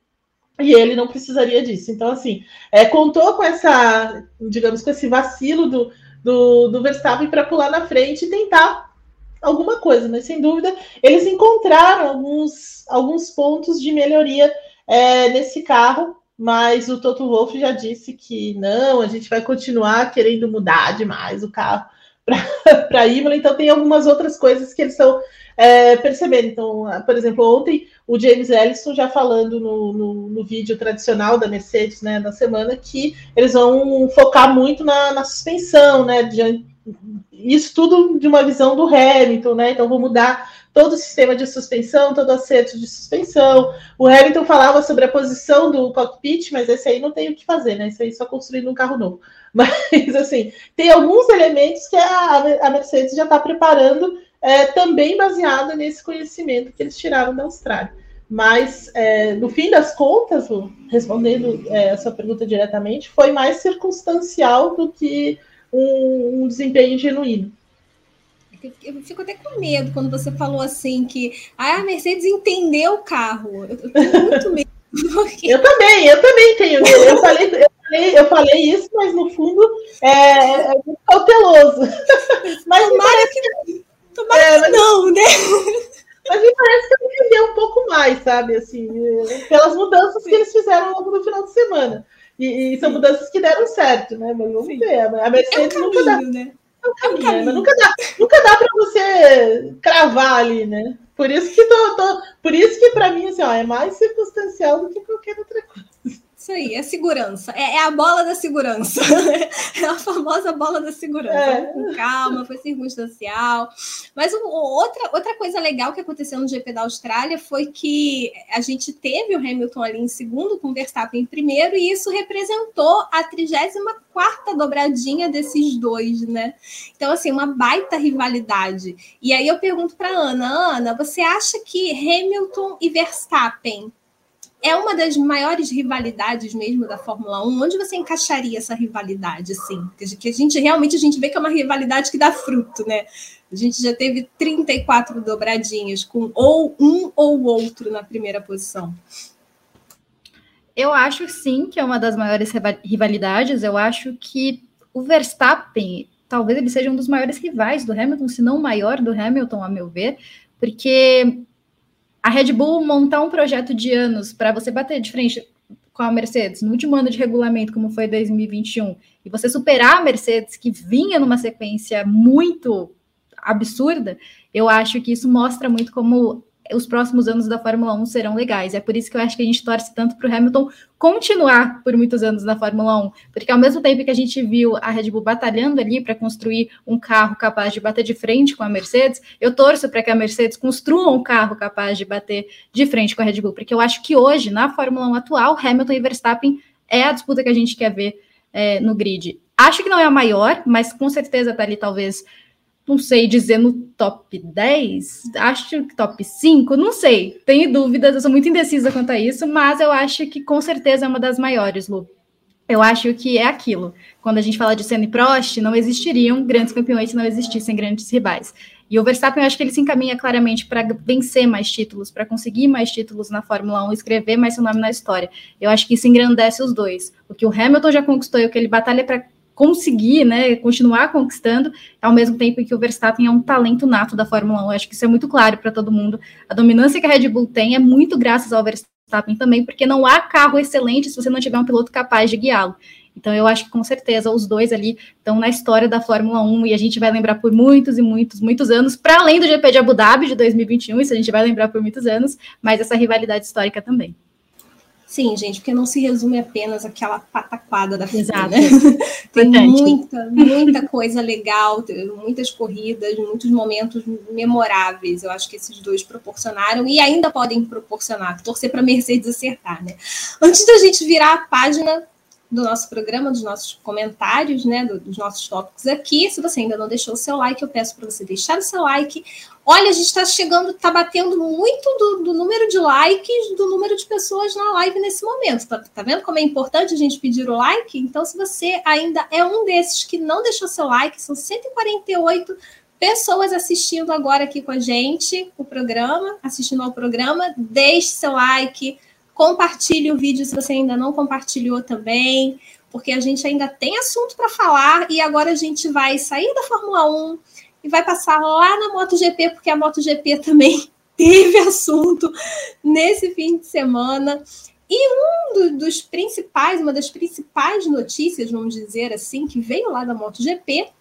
Speaker 2: E ele não precisaria disso. Então, assim, é, contou com essa, digamos, com esse vacilo do, do, do Verstappen para pular na frente e tentar alguma coisa, mas sem dúvida eles encontraram alguns, alguns pontos de melhoria é, nesse carro, mas o Toto Wolff já disse que não, a gente vai continuar querendo mudar demais o carro para Imola, então tem algumas outras coisas que eles estão é, percebendo. Então, por exemplo, ontem o James Ellison já falando no, no, no, vídeo tradicional da Mercedes, né, da semana, que eles vão focar muito na, na suspensão, né, de, isso tudo de uma visão do Hamilton, né, então vou mudar todo o sistema de suspensão, todo o acerto de suspensão. O Hamilton falava sobre a posição do cockpit, mas esse aí não tem o que fazer, né, isso aí só construindo um carro novo. Mas, assim, tem alguns elementos que a, Mercedes já está preparando é, também baseado nesse conhecimento que eles tiraram da Austrália. Mas, é, no fim das contas, respondendo é, essa pergunta diretamente, foi mais circunstancial do que um, um desempenho genuíno.
Speaker 1: Eu fico até com medo quando você falou assim que ah, a Mercedes entendeu o carro. Eu, tenho muito medo.
Speaker 2: Porque... Eu também, eu também tenho medo. Eu falei, eu falei, eu falei isso, mas no fundo é, é muito cauteloso.
Speaker 1: Mas Tomara que Tomara é, que não, né?
Speaker 2: Mas me parece que eu entendi um pouco mais, sabe? Assim, pelas mudanças que eles fizeram ao longo do final de semana. E, e são mudanças que deram certo, né? Mas vamos Sim. ver. A Mercedes é um nunca dá. Né? É um caminho, é um mas nunca dá, nunca dá para você cravar ali, né? Por isso que tô, tô por isso que para mim assim, ó, é mais circunstancial do que qualquer outra coisa.
Speaker 1: Isso aí, é segurança. É, é, a bola da segurança. É a famosa bola da segurança. É. Com calma, foi circunstancial. Mas um, outra, outra coisa legal que aconteceu no GP da Austrália foi que a gente teve o Hamilton ali em segundo, com o Verstappen em primeiro, e isso representou a 34 dobradinha desses dois, né? Então, assim, uma baita rivalidade. E aí eu pergunto para Ana, Ana, você acha que Hamilton e Verstappen é uma das maiores rivalidades mesmo da Fórmula 1. Onde você encaixaria essa rivalidade, assim? Que a gente realmente a gente vê que é uma rivalidade que dá fruto, né? A gente já teve 34 dobradinhas com ou um ou outro na primeira posição.
Speaker 4: Eu acho sim que é uma das maiores rivalidades. Eu acho que o Verstappen, talvez ele seja um dos maiores rivais do Hamilton, se não o maior do Hamilton, a meu ver, porque a Red Bull montar um projeto de anos para você bater de frente com a Mercedes no último ano de regulamento, como foi 2021, e você superar a Mercedes, que vinha numa sequência muito absurda, eu acho que isso mostra muito como os próximos anos da Fórmula 1 serão legais. É por isso que eu acho que a gente torce tanto para o Hamilton continuar por muitos anos na Fórmula 1, porque ao mesmo tempo que a gente viu a Red Bull batalhando ali para construir um carro capaz de bater de frente com a Mercedes, eu torço para que a Mercedes construa um carro capaz de bater de frente com a Red Bull, porque eu acho que hoje, na Fórmula 1 atual, Hamilton e Verstappen é a disputa que a gente quer ver é, no grid. Acho que não é a maior, mas com certeza está ali talvez não sei dizer no top 10, acho que top 5, não sei, tenho dúvidas, eu sou muito indecisa quanto a isso, mas eu acho que com certeza é uma das maiores, Lu. Eu acho que é aquilo. Quando a gente fala de Senna e Prost, não existiriam grandes campeões se não existissem grandes rivais. E o Verstappen, eu acho que ele se encaminha claramente para vencer mais títulos, para conseguir mais títulos na Fórmula 1, escrever mais seu nome na história. Eu acho que isso engrandece os dois. O que o Hamilton já conquistou e o que ele batalha para conseguir, né, continuar conquistando, ao mesmo tempo que o Verstappen é um talento nato da Fórmula 1. Eu acho que isso é muito claro para todo mundo. A dominância que a Red Bull tem é muito graças ao Verstappen também, porque não há carro excelente se você não tiver um piloto capaz de guiá-lo. Então eu acho que com certeza os dois ali estão na história da Fórmula 1 e a gente vai lembrar por muitos e muitos, muitos anos, para além do GP de Abu Dhabi de 2021, isso a gente vai lembrar por muitos anos, mas essa rivalidade histórica também.
Speaker 1: Sim, gente, porque não se resume apenas aquela pataquada da fila, né? Tem muita, muita coisa legal, muitas corridas, muitos momentos memoráveis. Eu acho que esses dois proporcionaram e ainda podem proporcionar. Torcer para Mercedes acertar, né? Antes da gente virar a página do nosso programa, dos nossos comentários, né, dos nossos tópicos aqui. Se você ainda não deixou o seu like, eu peço para você deixar o seu like. Olha, a gente está chegando, está batendo muito do, do, número de likes, do número de pessoas na live nesse momento. Tá, tá vendo como é importante a gente pedir o like? Então, se você ainda é um desses que não deixou seu like, são 148 pessoas assistindo agora aqui com a gente o programa, assistindo ao programa, deixe seu like Compartilhe o vídeo se você ainda não compartilhou também, porque a gente ainda tem assunto para falar e agora a gente vai sair da Fórmula 1 e vai passar lá na MotoGP, porque a MotoGP também teve assunto nesse fim de semana. E um do, dos principais, uma das principais notícias, vamos dizer assim, que veio lá da MotoGP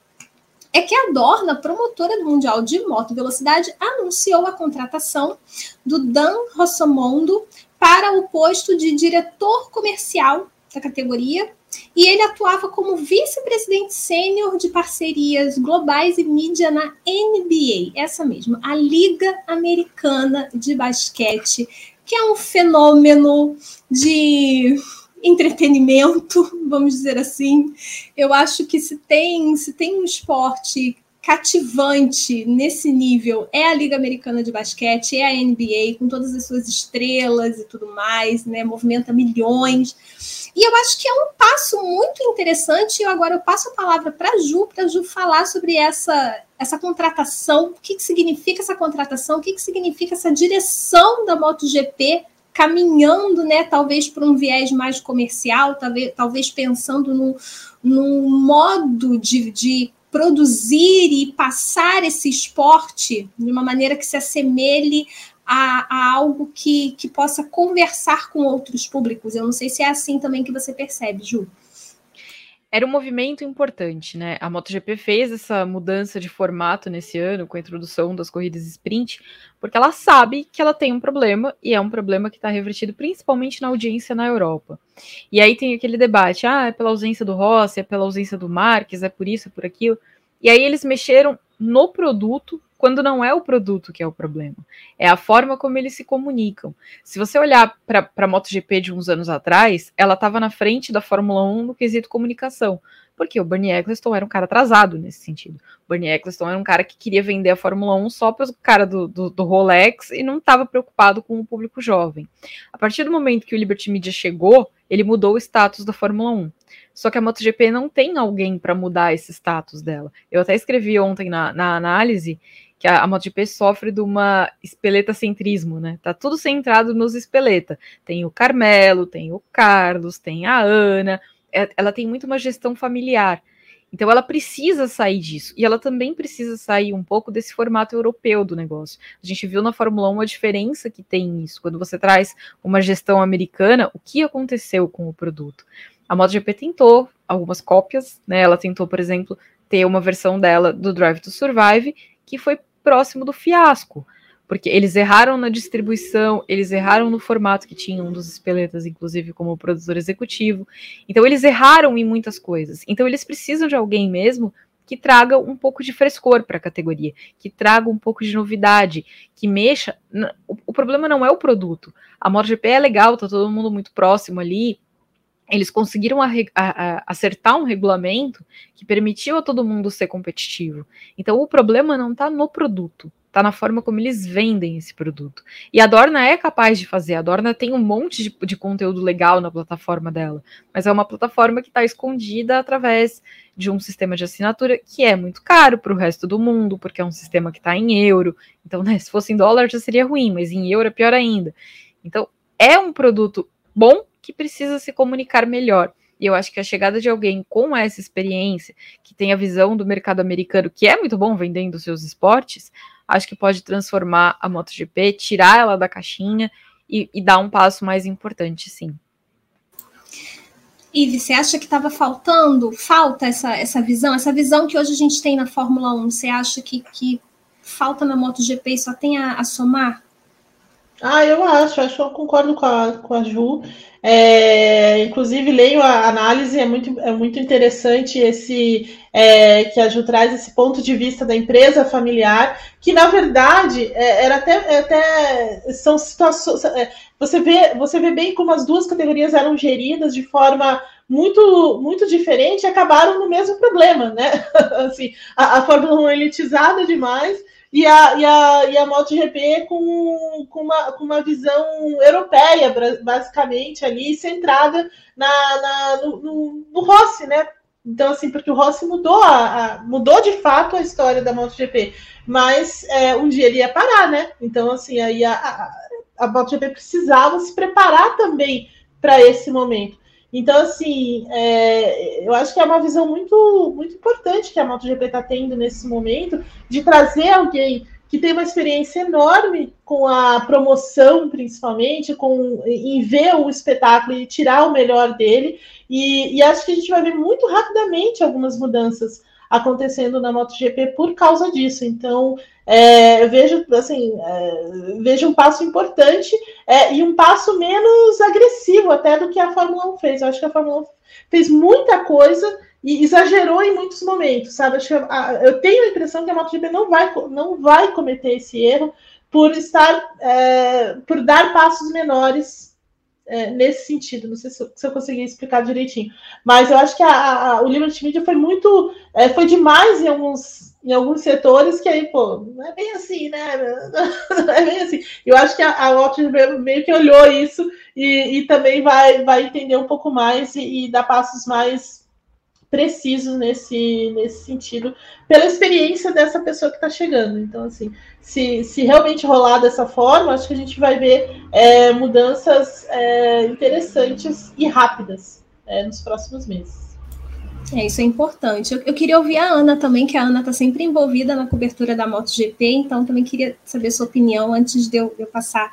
Speaker 1: é que a Dorna, promotora do Mundial de Moto Velocidade, anunciou a contratação do Dan Rossomondo para o posto de diretor comercial da categoria e ele atuava como vice-presidente sênior de parcerias globais e mídia na NBA, essa mesma, a Liga Americana de Basquete, que é um fenômeno de entretenimento, vamos dizer assim. Eu acho que se tem, se tem um esporte cativante nesse nível é a Liga Americana de Basquete, é a NBA, com todas as suas estrelas e tudo mais, né? Movimenta milhões. E eu acho que é um passo muito interessante. E agora eu passo a palavra para a Ju, para a Ju falar sobre essa, essa contratação, o que, que significa essa contratação, o que, que significa essa direção da MotoGP caminhando, né, talvez para um viés mais comercial, talvez, talvez pensando no, no modo de, de produzir e passar esse esporte de uma maneira que se assemelhe a, a, algo que, que possa conversar com outros públicos. Eu não sei se é assim também que você percebe, Ju
Speaker 3: era um movimento importante, né? A MotoGP fez essa mudança de formato nesse ano com a introdução das corridas sprint, porque ela sabe que ela tem um problema e é um problema que está revertido principalmente na audiência na Europa. E aí tem aquele debate: ah, é pela ausência do Rossi, é pela ausência do Marques, é por isso, é por aquilo. E aí eles mexeram no produto quando não é o produto que é o problema, é a forma como eles se comunicam. Se você olhar para a MotoGP de uns anos atrás, ela estava na frente da Fórmula 1 no quesito comunicação, porque o Bernie Eccleston era um cara atrasado nesse sentido. O Bernie Eccleston era um cara que queria vender a Fórmula 1 só para o cara do, do, do, Rolex e não estava preocupado com o público jovem. A partir do momento que o Liberty Media chegou, ele mudou o status da Fórmula 1. Só que a MotoGP não tem alguém para mudar esse status dela. Eu até escrevi ontem na, na análise que a, a MotoGP sofre de uma espeleta-centrismo, né? Tá tudo centrado nos espeleta. Tem o Carmelo, tem o Carlos, tem a Ana. É, ela tem muito uma gestão familiar. Então ela precisa sair disso. E ela também precisa sair um pouco desse formato europeu do negócio. A gente viu na Fórmula 1 a diferença que tem nisso. Quando você traz uma gestão americana, o que aconteceu com o produto? A MotoGP tentou algumas cópias, né? Ela tentou, por exemplo, ter uma versão dela do Drive to Survive, que foi próximo do fiasco, porque eles erraram na distribuição, eles erraram no formato que tinha um dos espeletas, inclusive como produtor executivo. Então eles erraram em muitas coisas. Então eles precisam de alguém mesmo que traga um pouco de frescor para a categoria, que traga um pouco de novidade, que mexa. O, problema não é o produto. A MotoGP é legal, tá todo mundo muito próximo ali, eles conseguiram a, a, acertar um regulamento que permitiu a todo mundo ser competitivo. Então o problema não está no produto, está na forma como eles vendem esse produto. E a Dorna é capaz de fazer, a Dorna tem um monte de, de conteúdo legal na plataforma dela, mas é uma plataforma que está escondida através de um sistema de assinatura que é muito caro para o resto do mundo, porque é um sistema que está em euro. Então, né, se fosse em dólar já seria ruim, mas em euro é pior ainda. Então, é um produto bom, que precisa se comunicar melhor. E eu acho que a chegada de alguém com essa experiência, que tem a visão do mercado americano, que é muito bom vendendo seus esportes, acho que pode transformar a MotoGP, tirar ela da caixinha e, e dar um passo mais importante, sim.
Speaker 1: Ive, você acha que estava faltando, falta essa, essa visão, essa visão que hoje a gente tem na Fórmula 1, você acha que, que falta na MotoGP e só tem a, a somar?
Speaker 2: Ah, eu acho, acho eu concordo com a, com a Ju. É, inclusive, leio a análise, é muito, é muito interessante esse é, que a Ju traz esse ponto de vista da empresa familiar, que na verdade é, era até, é até são situações. É, você vê, você vê bem como as duas categorias eram geridas de forma muito muito diferente e acabaram no mesmo problema, né? assim, a, a Fórmula 1 elitizada demais e a, e a, e a MotoGP com, com, uma, com uma visão europeia, basicamente, ali, centrada na, na no, no, no, Rossi, né? Então, assim, porque o Rossi mudou, a, a, mudou de fato a história da MotoGP, mas é, um dia ele ia parar, né? Então, assim, aí a, a, a MotoGP precisava se preparar também para esse momento. Então, assim, é, eu acho que é uma visão muito, muito importante que a MotoGP está tendo nesse momento, de trazer alguém que tem uma experiência enorme com a promoção, principalmente, com em ver o espetáculo e tirar o melhor dele. E, e acho que a gente vai ver muito rapidamente algumas mudanças acontecendo na MotoGP por causa disso. Então, é, eu vejo assim, é, vejo um passo importante é, e um passo menos agressivo até do que a Fórmula 1 fez. Eu acho que a Fórmula 1 fez muita coisa e exagerou em muitos momentos, sabe? Acho que a, eu tenho a impressão que a MotoGP não vai, não vai cometer esse erro por estar, é, por dar passos menores é, nesse sentido. Não sei se, se, eu consegui explicar direitinho. Mas eu acho que a, a, o Liberty Media foi muito. É, foi demais em alguns, em alguns setores que aí, pô, não é bem assim, né? Não é bem assim. Eu acho que a, a meio que olhou isso e, e também vai, vai entender um pouco mais e, e dar passos mais precisos nesse, nesse sentido, pela experiência dessa pessoa que está chegando. Então, assim, se, se realmente rolar dessa forma, acho que a gente vai ver é, mudanças é, interessantes e rápidas é, nos próximos meses.
Speaker 1: É, isso é importante. Eu, eu, queria ouvir a Ana também, que a Ana está sempre envolvida na cobertura da MotoGP, então também queria saber sua opinião antes de eu, de eu passar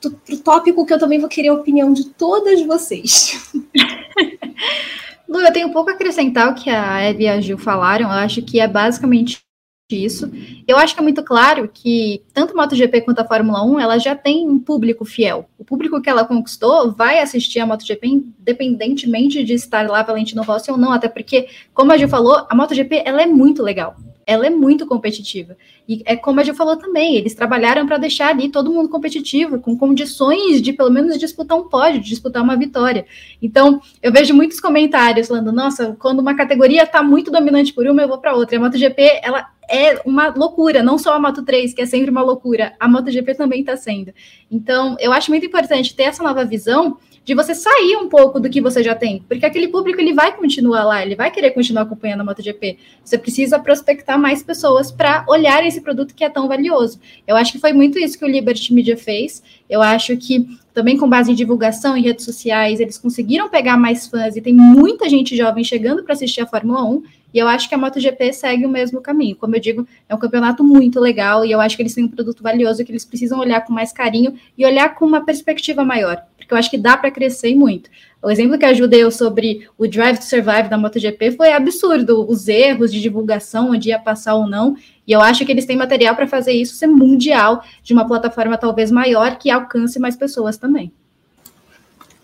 Speaker 1: para o tópico que eu também vou querer a opinião de todas vocês.
Speaker 4: Lu, eu tenho pouco a acrescentar o que a Eve e a Gil falaram. Eu acho que é basicamente isso. Eu acho que é muito claro que tanto a MotoGP quanto a Fórmula 1, ela já tem um público fiel. O público que ela conquistou vai assistir a MotoGP independentemente de estar lá Valentino Rossi ou não, até porque, como a Gil falou, a MotoGP ela é muito legal ela é muito competitiva. E é como a Gil falou também, eles trabalharam para deixar ali todo mundo competitivo, com condições de pelo menos disputar um pódio, disputar uma vitória. Então, eu vejo muitos comentários falando, nossa, quando uma categoria está muito dominante por uma, eu vou para outra. E a MotoGP, ela é uma loucura, não só a Moto 3, que é sempre uma loucura, a MotoGP também está sendo. Então, eu acho muito importante ter essa nova visão de você sair um pouco do que você já tem, porque aquele público ele vai continuar lá, ele vai querer continuar acompanhando a MotoGP. Você precisa prospectar mais pessoas para olhar esse produto que é tão valioso. Eu acho que foi muito isso que o Liberty Media fez. Eu acho que também com base em divulgação em redes sociais, eles conseguiram pegar mais fãs e tem muita gente jovem chegando para assistir a Fórmula 1. E eu acho que a MotoGP segue o mesmo caminho. Como eu digo, é um campeonato muito legal e eu acho que eles têm um produto valioso que eles precisam olhar com mais carinho e olhar com uma perspectiva maior, porque eu acho que dá para crescer muito. O exemplo que eu deu sobre o Drive to Survive da MotoGP foi absurdo, os erros de divulgação, onde ia passar ou não, e eu acho que eles têm material para fazer isso ser mundial, de uma plataforma talvez maior que alcance mais pessoas também.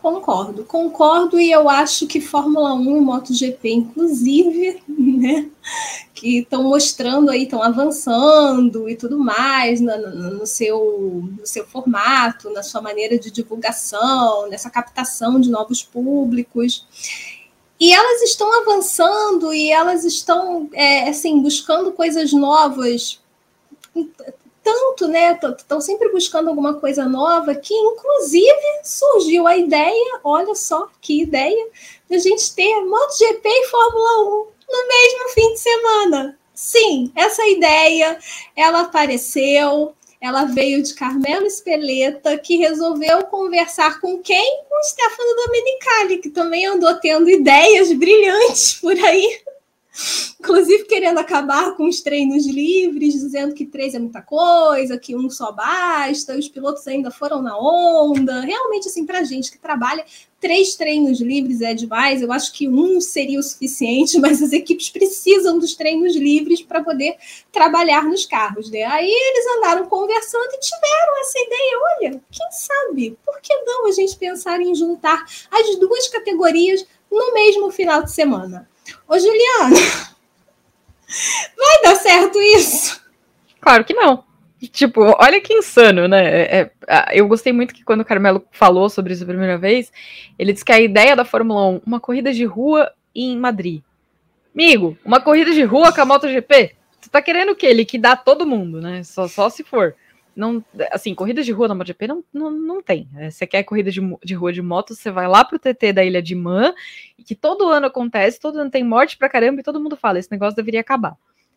Speaker 1: Concordo, concordo, e eu acho que Fórmula 1 e MotoGP, inclusive, né, que estão mostrando aí, estão avançando e tudo mais no, no, seu, no seu formato, na sua maneira de divulgação, nessa captação de novos públicos. E elas estão avançando e elas estão, é, assim, buscando coisas novas tanto, né? Estão sempre buscando alguma coisa nova, que inclusive surgiu a ideia, olha só que ideia, de a gente ter MotoGP e Fórmula 1 no mesmo fim de semana. Sim, essa ideia, ela apareceu, ela veio de Carmelo Espeleta, que resolveu conversar com quem? Com o Stefano Domenicali, que também andou tendo ideias brilhantes por aí Inclusive querendo acabar com os treinos livres, dizendo que três é muita coisa, que um só basta, os pilotos ainda foram na onda. Realmente, assim, para gente que trabalha, três treinos livres é demais. Eu acho que um seria o suficiente, mas as equipes precisam dos treinos livres para poder trabalhar nos carros, né? Aí eles andaram conversando e tiveram essa ideia. Olha, quem sabe? Por que não a gente pensar em juntar as duas categorias no mesmo final de semana? Ô, Juliana, vai dar certo isso?
Speaker 3: Claro que não. Tipo, olha que insano, né? É, é, eu gostei muito que quando o Carmelo falou sobre isso a primeira vez, ele disse que a ideia da Fórmula 1, uma corrida de rua em Madrid. Amigo, uma corrida de rua com a MotoGP? Tu tá querendo o quê? Liquidar todo mundo, né? Só, só se for não, assim, corrida de rua na MotoGP não, não, não tem. É, você quer corrida de, de rua de moto, você vai lá pro TT da Ilha de Man, que todo ano acontece, todo ano tem morte pra caramba e todo mundo fala, esse negócio deveria acabar.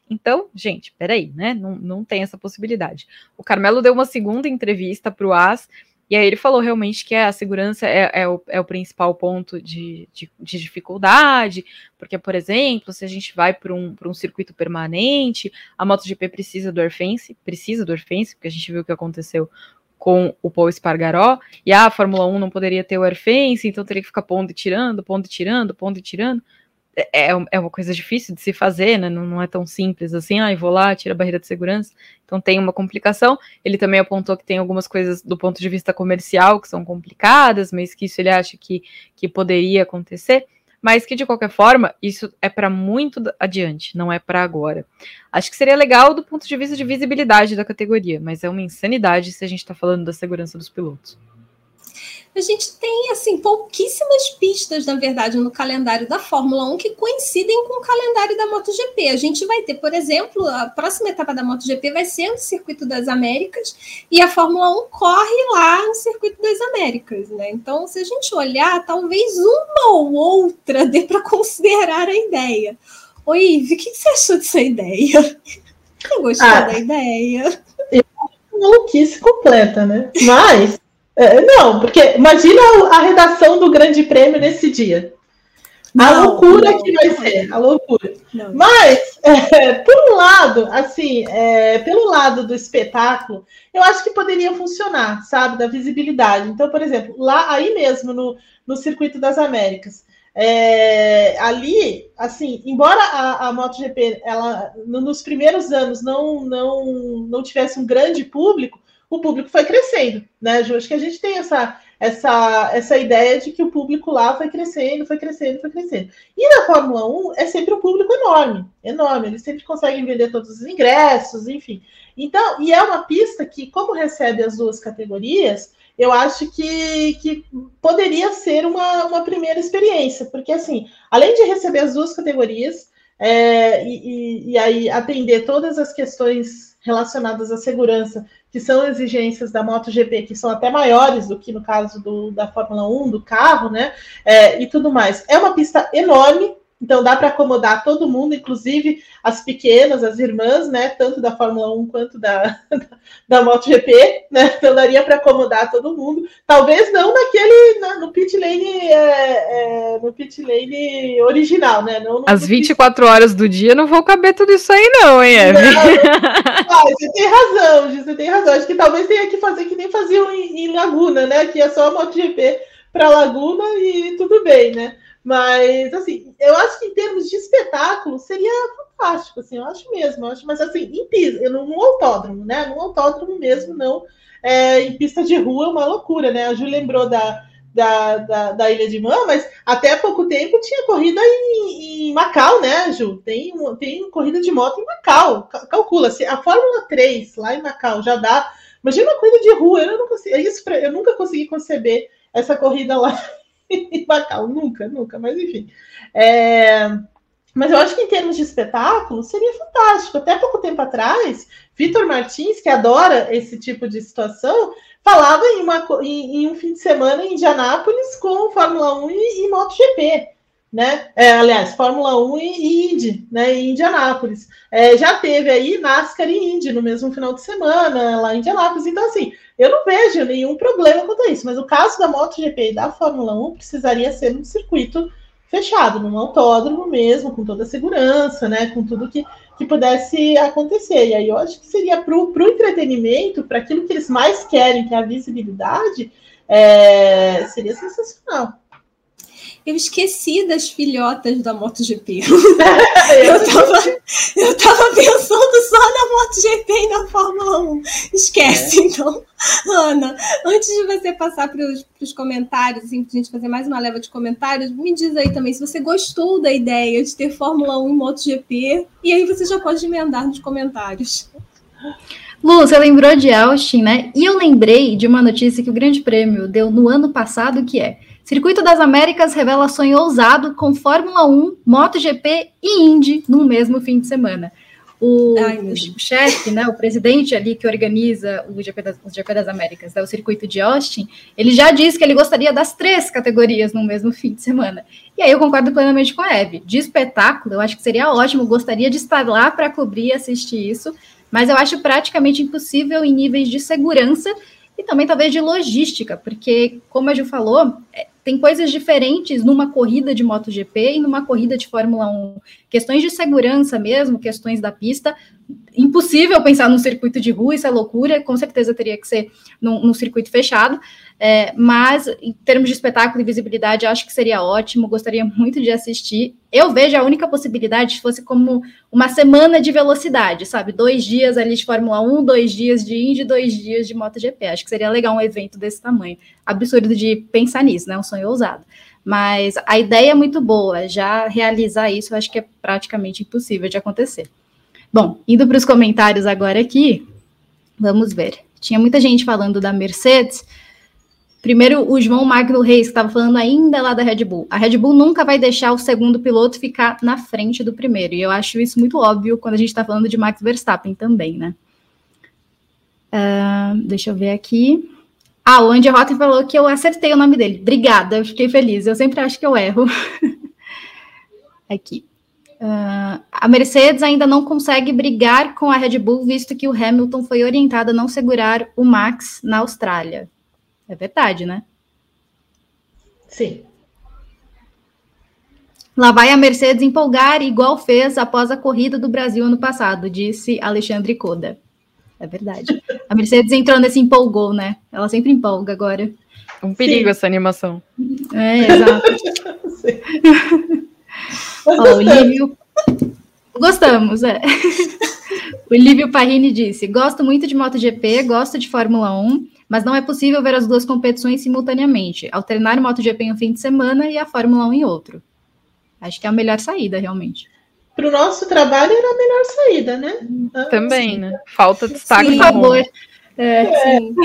Speaker 3: Então, gente, peraí, né? Não, não tem essa possibilidade. O Carmelo deu uma segunda entrevista pro AS e aí ele falou realmente que a segurança é, é, o, é o, principal ponto de, de, de, dificuldade, porque, por exemplo, se a gente vai para um, um circuito permanente, a MotoGP precisa do Airfence, precisa do Airfence, porque a gente viu o que aconteceu com o Paul Espargaró, e a Fórmula 1 não poderia ter o Airfence, então teria que ficar pondo e tirando, pondo e tirando, pondo e tirando. É, é, é uma coisa difícil de se fazer, né? Não, não é tão simples assim, ah, vou lá, tira a barreira de segurança. Então tem uma complicação. Ele também apontou que tem algumas coisas do ponto de vista comercial que são complicadas, mas que isso ele acha que, que poderia acontecer. Mas que de qualquer forma, isso é para muito adiante, não é para agora. Acho que seria legal do ponto de vista de visibilidade da categoria, mas é uma insanidade se a gente está falando da segurança dos pilotos
Speaker 1: a gente tem assim pouquíssimas pistas, na verdade, no calendário da Fórmula 1 que coincidem com o calendário da MotoGP. A gente vai ter, por exemplo, a próxima etapa da MotoGP vai ser no Circuito das Américas e a Fórmula 1 corre lá no Circuito das Américas, né? Então, se a gente olhar, talvez uma ou outra dê para considerar a ideia. Oi, Ive, o que você achou dessa ideia? Eu gostou ah, da ideia?
Speaker 2: Eu acho maluquice completa, né? Mas é, não, porque imagina a redação do Grande Prêmio nesse dia. Não, a loucura não, que vai não. ser, a loucura. Mas, é, por um lado, assim, é, pelo lado do espetáculo, eu acho que poderia funcionar, sabe, da visibilidade. Então, por exemplo, lá aí mesmo no, no Circuito das Américas, é, ali, assim, embora a, a MotoGP, ela nos primeiros anos não, não, não tivesse um grande público, o público foi crescendo, né, Ju? Acho que a gente tem essa, essa, essa ideia de que o público lá foi crescendo, foi crescendo, foi crescendo. E na Fórmula 1 é sempre um público enorme, enorme. Eles sempre conseguem vender todos os ingressos, enfim. Então, e é uma pista que, como recebe as duas categorias, eu acho que, que poderia ser uma, uma primeira experiência, porque assim, além de receber as duas categorias é, e, e, aí atender todas as questões relacionadas à segurança, que são exigências da MotoGP, que são até maiores do que no caso do, da Fórmula 1, do carro, né? É, e tudo mais. É uma pista enorme, então dá para acomodar todo mundo, inclusive as pequenas, as irmãs, né? Tanto da Fórmula 1 quanto da, da, MotoGP, né? Então daria para acomodar todo mundo. Talvez não naquele na, no pit lane é, é, no pit lane original, né? Não
Speaker 3: As 24 pit... horas do dia não vão caber tudo isso aí, não, hein, Eve?
Speaker 2: Ah, você tem razão, você tem razão. Acho que talvez tenha que fazer que nem faziam em, em Laguna, né? Que é só a MotoGP para Laguna e tudo bem, né? Mas, assim, eu acho que em termos de espetáculo seria fantástico, assim, eu acho mesmo. Eu acho, mas, assim, em pista, num autódromo, né? Num autódromo mesmo, não. É, em pista de rua é uma loucura, né? A Ju lembrou da, da, da, da, Ilha de Man, mas até pouco tempo tinha corrida em, em Macau, né, Ju? Tem, tem corrida de moto em Macau. Calcula, se a Fórmula 3 lá em Macau já dá. Imagina uma corrida de rua, eu, não consigo, isso, eu nunca consegui conceber essa corrida lá Macau, nunca, nunca, mas enfim. É, mas eu acho que em termos de espetáculo seria fantástico. Até pouco tempo atrás, Vitor Martins, que adora esse tipo de situação, falava em, uma, em, em um fim de semana em Indianápolis com Fórmula 1 e, e MotoGP né? É, aliás, Fórmula 1 e Indy, né? Em Indianápolis. É, já teve aí NASCAR e Indy no mesmo final de semana, lá em Indianápolis. Então, assim, eu não vejo nenhum problema quanto a isso. Mas o caso da MotoGP e da Fórmula 1 precisaria ser um circuito fechado, num autódromo mesmo, com toda a segurança, né? Com tudo que, que pudesse acontecer. E aí eu acho que seria para o entretenimento, para aquilo que eles mais querem, que é a visibilidade, é, seria sensacional
Speaker 1: eu esqueci das filhotas da MotoGP. eu, tava, eu tava pensando só na MotoGP e na Fórmula 1. Esquece, é. então. Ana, antes de você passar para os comentários, assim, para a gente fazer mais uma leva de comentários, me diz aí também se você gostou da ideia de ter Fórmula 1 e MotoGP, e aí você já pode emendar nos comentários.
Speaker 4: Lu, você lembrou de Austin, né? E eu lembrei de uma notícia que o Grande Prêmio deu no ano passado, que é Circuito das Américas revela sonho ousado com Fórmula 1, MotoGP e Indy no mesmo fim de semana. O, o chefe, né, o presidente ali que organiza o GP, das, o GP das Américas, né, o circuito de Austin, ele já disse que ele gostaria das três categorias no mesmo fim de semana. E aí eu concordo plenamente com a Eve. De espetáculo, eu acho que seria ótimo, gostaria de estar lá para cobrir e assistir isso, mas eu acho praticamente impossível em níveis de segurança e também talvez de logística, porque, como a Ju falou, é, tem coisas diferentes numa corrida de MotoGP e numa corrida de Fórmula 1. Questões de segurança mesmo, questões da pista. Impossível pensar num circuito de rua, isso é loucura, com certeza teria que ser num, num circuito fechado. É, mas, em termos de espetáculo e visibilidade, acho que seria ótimo, gostaria muito de assistir. Eu vejo a única possibilidade fosse como uma semana de velocidade, sabe? Dois dias ali de Fórmula 1, dois dias de Indy, dois dias de MotoGP. Acho que seria legal um evento desse tamanho. Absurdo de pensar nisso, né? Um sonho ousado. Mas a ideia é muito boa, já realizar isso acho que é praticamente impossível de acontecer. Bom, indo para os comentários agora aqui, vamos ver. Tinha muita gente falando da Mercedes. Primeiro, o João Magno Reis, que estava falando ainda lá da Red Bull. A Red Bull nunca vai deixar o segundo piloto ficar na frente do primeiro. E eu acho isso muito óbvio quando a gente está falando de Max Verstappen também, né? Uh, deixa eu ver aqui. Ah, o Andy Rotten falou que eu acertei o nome dele. Obrigada, eu fiquei feliz. Eu sempre acho que eu erro. aqui. Uh, a Mercedes ainda não consegue brigar com a Red Bull, visto que o Hamilton foi orientado a não segurar o Max na Austrália. É verdade, né?
Speaker 2: Sim.
Speaker 4: Lá vai a Mercedes empolgar, igual fez após a corrida do Brasil ano passado, disse Alexandre Coda. É verdade. A Mercedes entrou nesse empolgou, né? Ela sempre empolga agora.
Speaker 3: Um perigo Sim. essa animação.
Speaker 4: É, exato. Ó, o Lívio. Gostamos, é. o Lívio Parrini disse: Gosto muito de MotoGP, gosto de Fórmula 1, mas não é possível ver as duas competições simultaneamente, alternar o MotoGP em um fim de semana e a Fórmula 1 em outro. Acho que é a melhor saída, realmente.
Speaker 2: Para o nosso trabalho era a melhor saída, né?
Speaker 3: Ah, Também, sim. né? Falta destaque.
Speaker 4: Sim, por favor. É, é. Sim.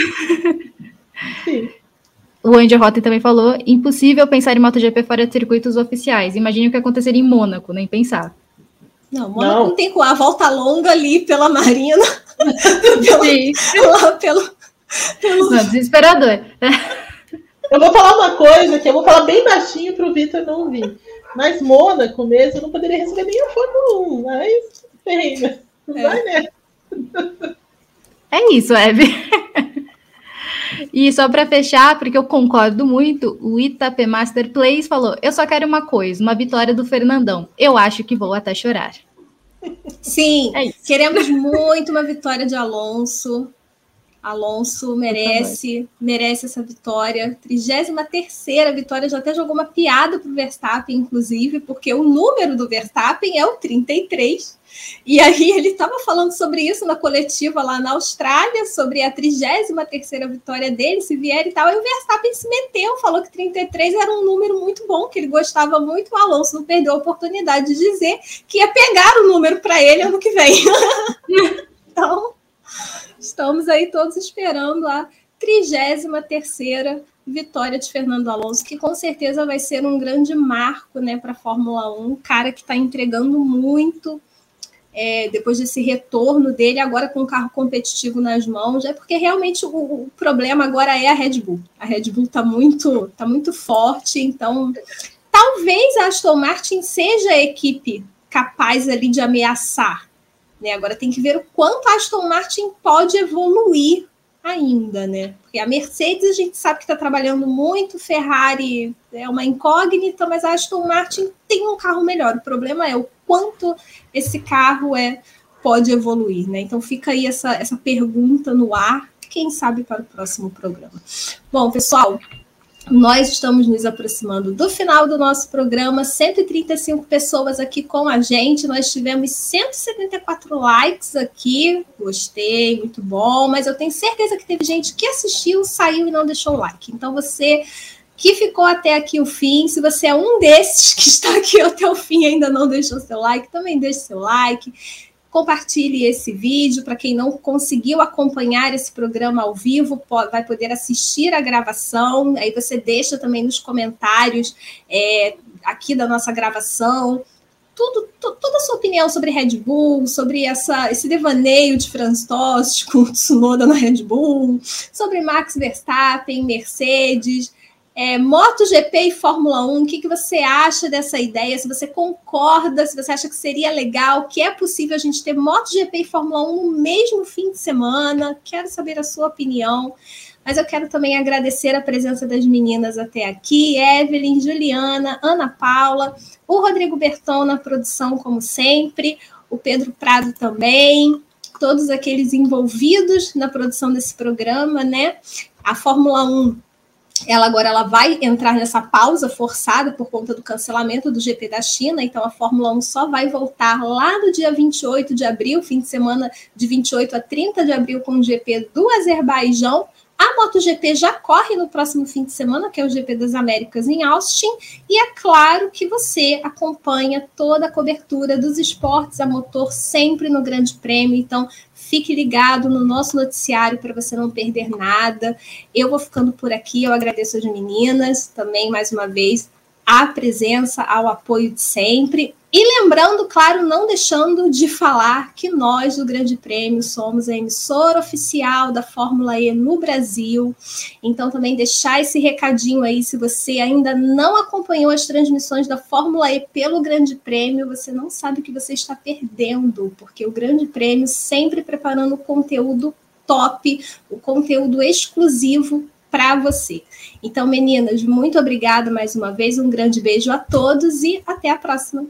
Speaker 4: sim. O Andy Rotten também falou: impossível pensar em MotoGP fora de circuitos oficiais. Imagine o que aconteceria em Mônaco, nem pensar.
Speaker 1: Não, Mônaco não, não tem a volta longa ali pela Marina. pela, pelo...
Speaker 4: Não, desesperador.
Speaker 2: Eu vou falar uma coisa que eu vou falar bem baixinho para o Vitor não ouvir. Mas Mônaco mesmo, eu não poderia receber nem a Fórmula 1. Mas, bem, né? Vai, né?
Speaker 4: É isso, Eve. E só para fechar, porque eu concordo muito, o Itap Master Plays falou: Eu só quero uma coisa, uma vitória do Fernandão. Eu acho que vou até chorar.
Speaker 1: Sim, é queremos muito uma vitória de Alonso. Alonso merece, merece essa vitória. 33 vitória, já até jogou uma piada para o Verstappen, inclusive, porque o número do Verstappen é o 33. E aí ele estava falando sobre isso na coletiva lá na Austrália, sobre a 33 vitória dele, se vier e tal. E o Verstappen se meteu, falou que 33 era um número muito bom, que ele gostava muito. O Alonso não perdeu a oportunidade de dizer que ia pegar o número para ele ano que vem. então, estamos aí todos esperando a 33 vitória de Fernando Alonso, que com certeza vai ser um grande marco né, para a Fórmula 1, cara que está entregando muito é, depois desse retorno dele, agora com o carro competitivo nas mãos, é porque realmente o, o problema agora é a Red Bull. A Red Bull está muito, tá muito forte, então talvez a Aston Martin seja a equipe capaz ali de ameaçar. Né? Agora tem que ver o quanto a Aston Martin pode evoluir ainda, né? Porque a Mercedes a gente sabe que está trabalhando muito, Ferrari é uma incógnita, mas a Aston Martin tem um carro melhor. O problema é o quanto esse carro é pode evoluir, né? Então fica aí essa, essa pergunta no ar, quem sabe para o próximo programa. Bom, pessoal, nós estamos nos aproximando do final do nosso programa, 135 pessoas aqui com a gente. Nós tivemos 174 likes aqui. Gostei, muito bom, mas eu tenho certeza que teve gente que assistiu, saiu e não deixou o like. Então você que ficou até aqui o fim, se você é um desses que está aqui até o fim e ainda não deixou seu like, também deixe seu like Compartilhe esse vídeo para quem não conseguiu acompanhar esse programa ao vivo, pode, vai poder assistir a gravação. Aí você deixa também nos comentários é, aqui da nossa gravação tudo, toda a sua opinião sobre Red Bull, sobre essa, esse devaneio de Franz Tost com Tsunoda na Red Bull, sobre Max Verstappen, Mercedes, é, MotoGP e Fórmula 1, o que, que você acha dessa ideia? Se você concorda, se você acha que seria legal, que é possível a gente ter MotoGP e Fórmula 1 no mesmo fim de semana? Quero saber a sua opinião. Mas eu quero também agradecer a presença das meninas até aqui: Evelyn, Juliana, Ana Paula, o Rodrigo Berton na produção, como sempre, o Pedro Prado também, todos aqueles envolvidos na produção desse programa, né? A Fórmula 1 ela agora ela vai entrar nessa pausa forçada por conta do cancelamento do GP da China, então a Fórmula 1 só vai voltar lá no dia 28 de abril, fim de semana de 28 a 30 de abril com o GP do Azerbaijão. A MotoGP já corre no próximo fim de semana, que é o GP das Américas em Austin, e é claro que você acompanha toda a cobertura dos esportes a motor sempre no Grande Prêmio, então Fique ligado no nosso noticiário para você não perder nada. Eu vou ficando por aqui. Eu agradeço as meninas também, mais uma vez, a presença, ao apoio de sempre. E lembrando, claro, não deixando de falar que nós do Grande Prêmio somos a emissora oficial da Fórmula E no Brasil. Então, também deixar esse recadinho aí, se você ainda não acompanhou as transmissões da Fórmula E pelo Grande Prêmio, você não sabe o que você está perdendo, porque o Grande Prêmio sempre preparando conteúdo top, o conteúdo exclusivo para você. Então, meninas, muito obrigada mais uma vez, um grande beijo a todos e até a próxima.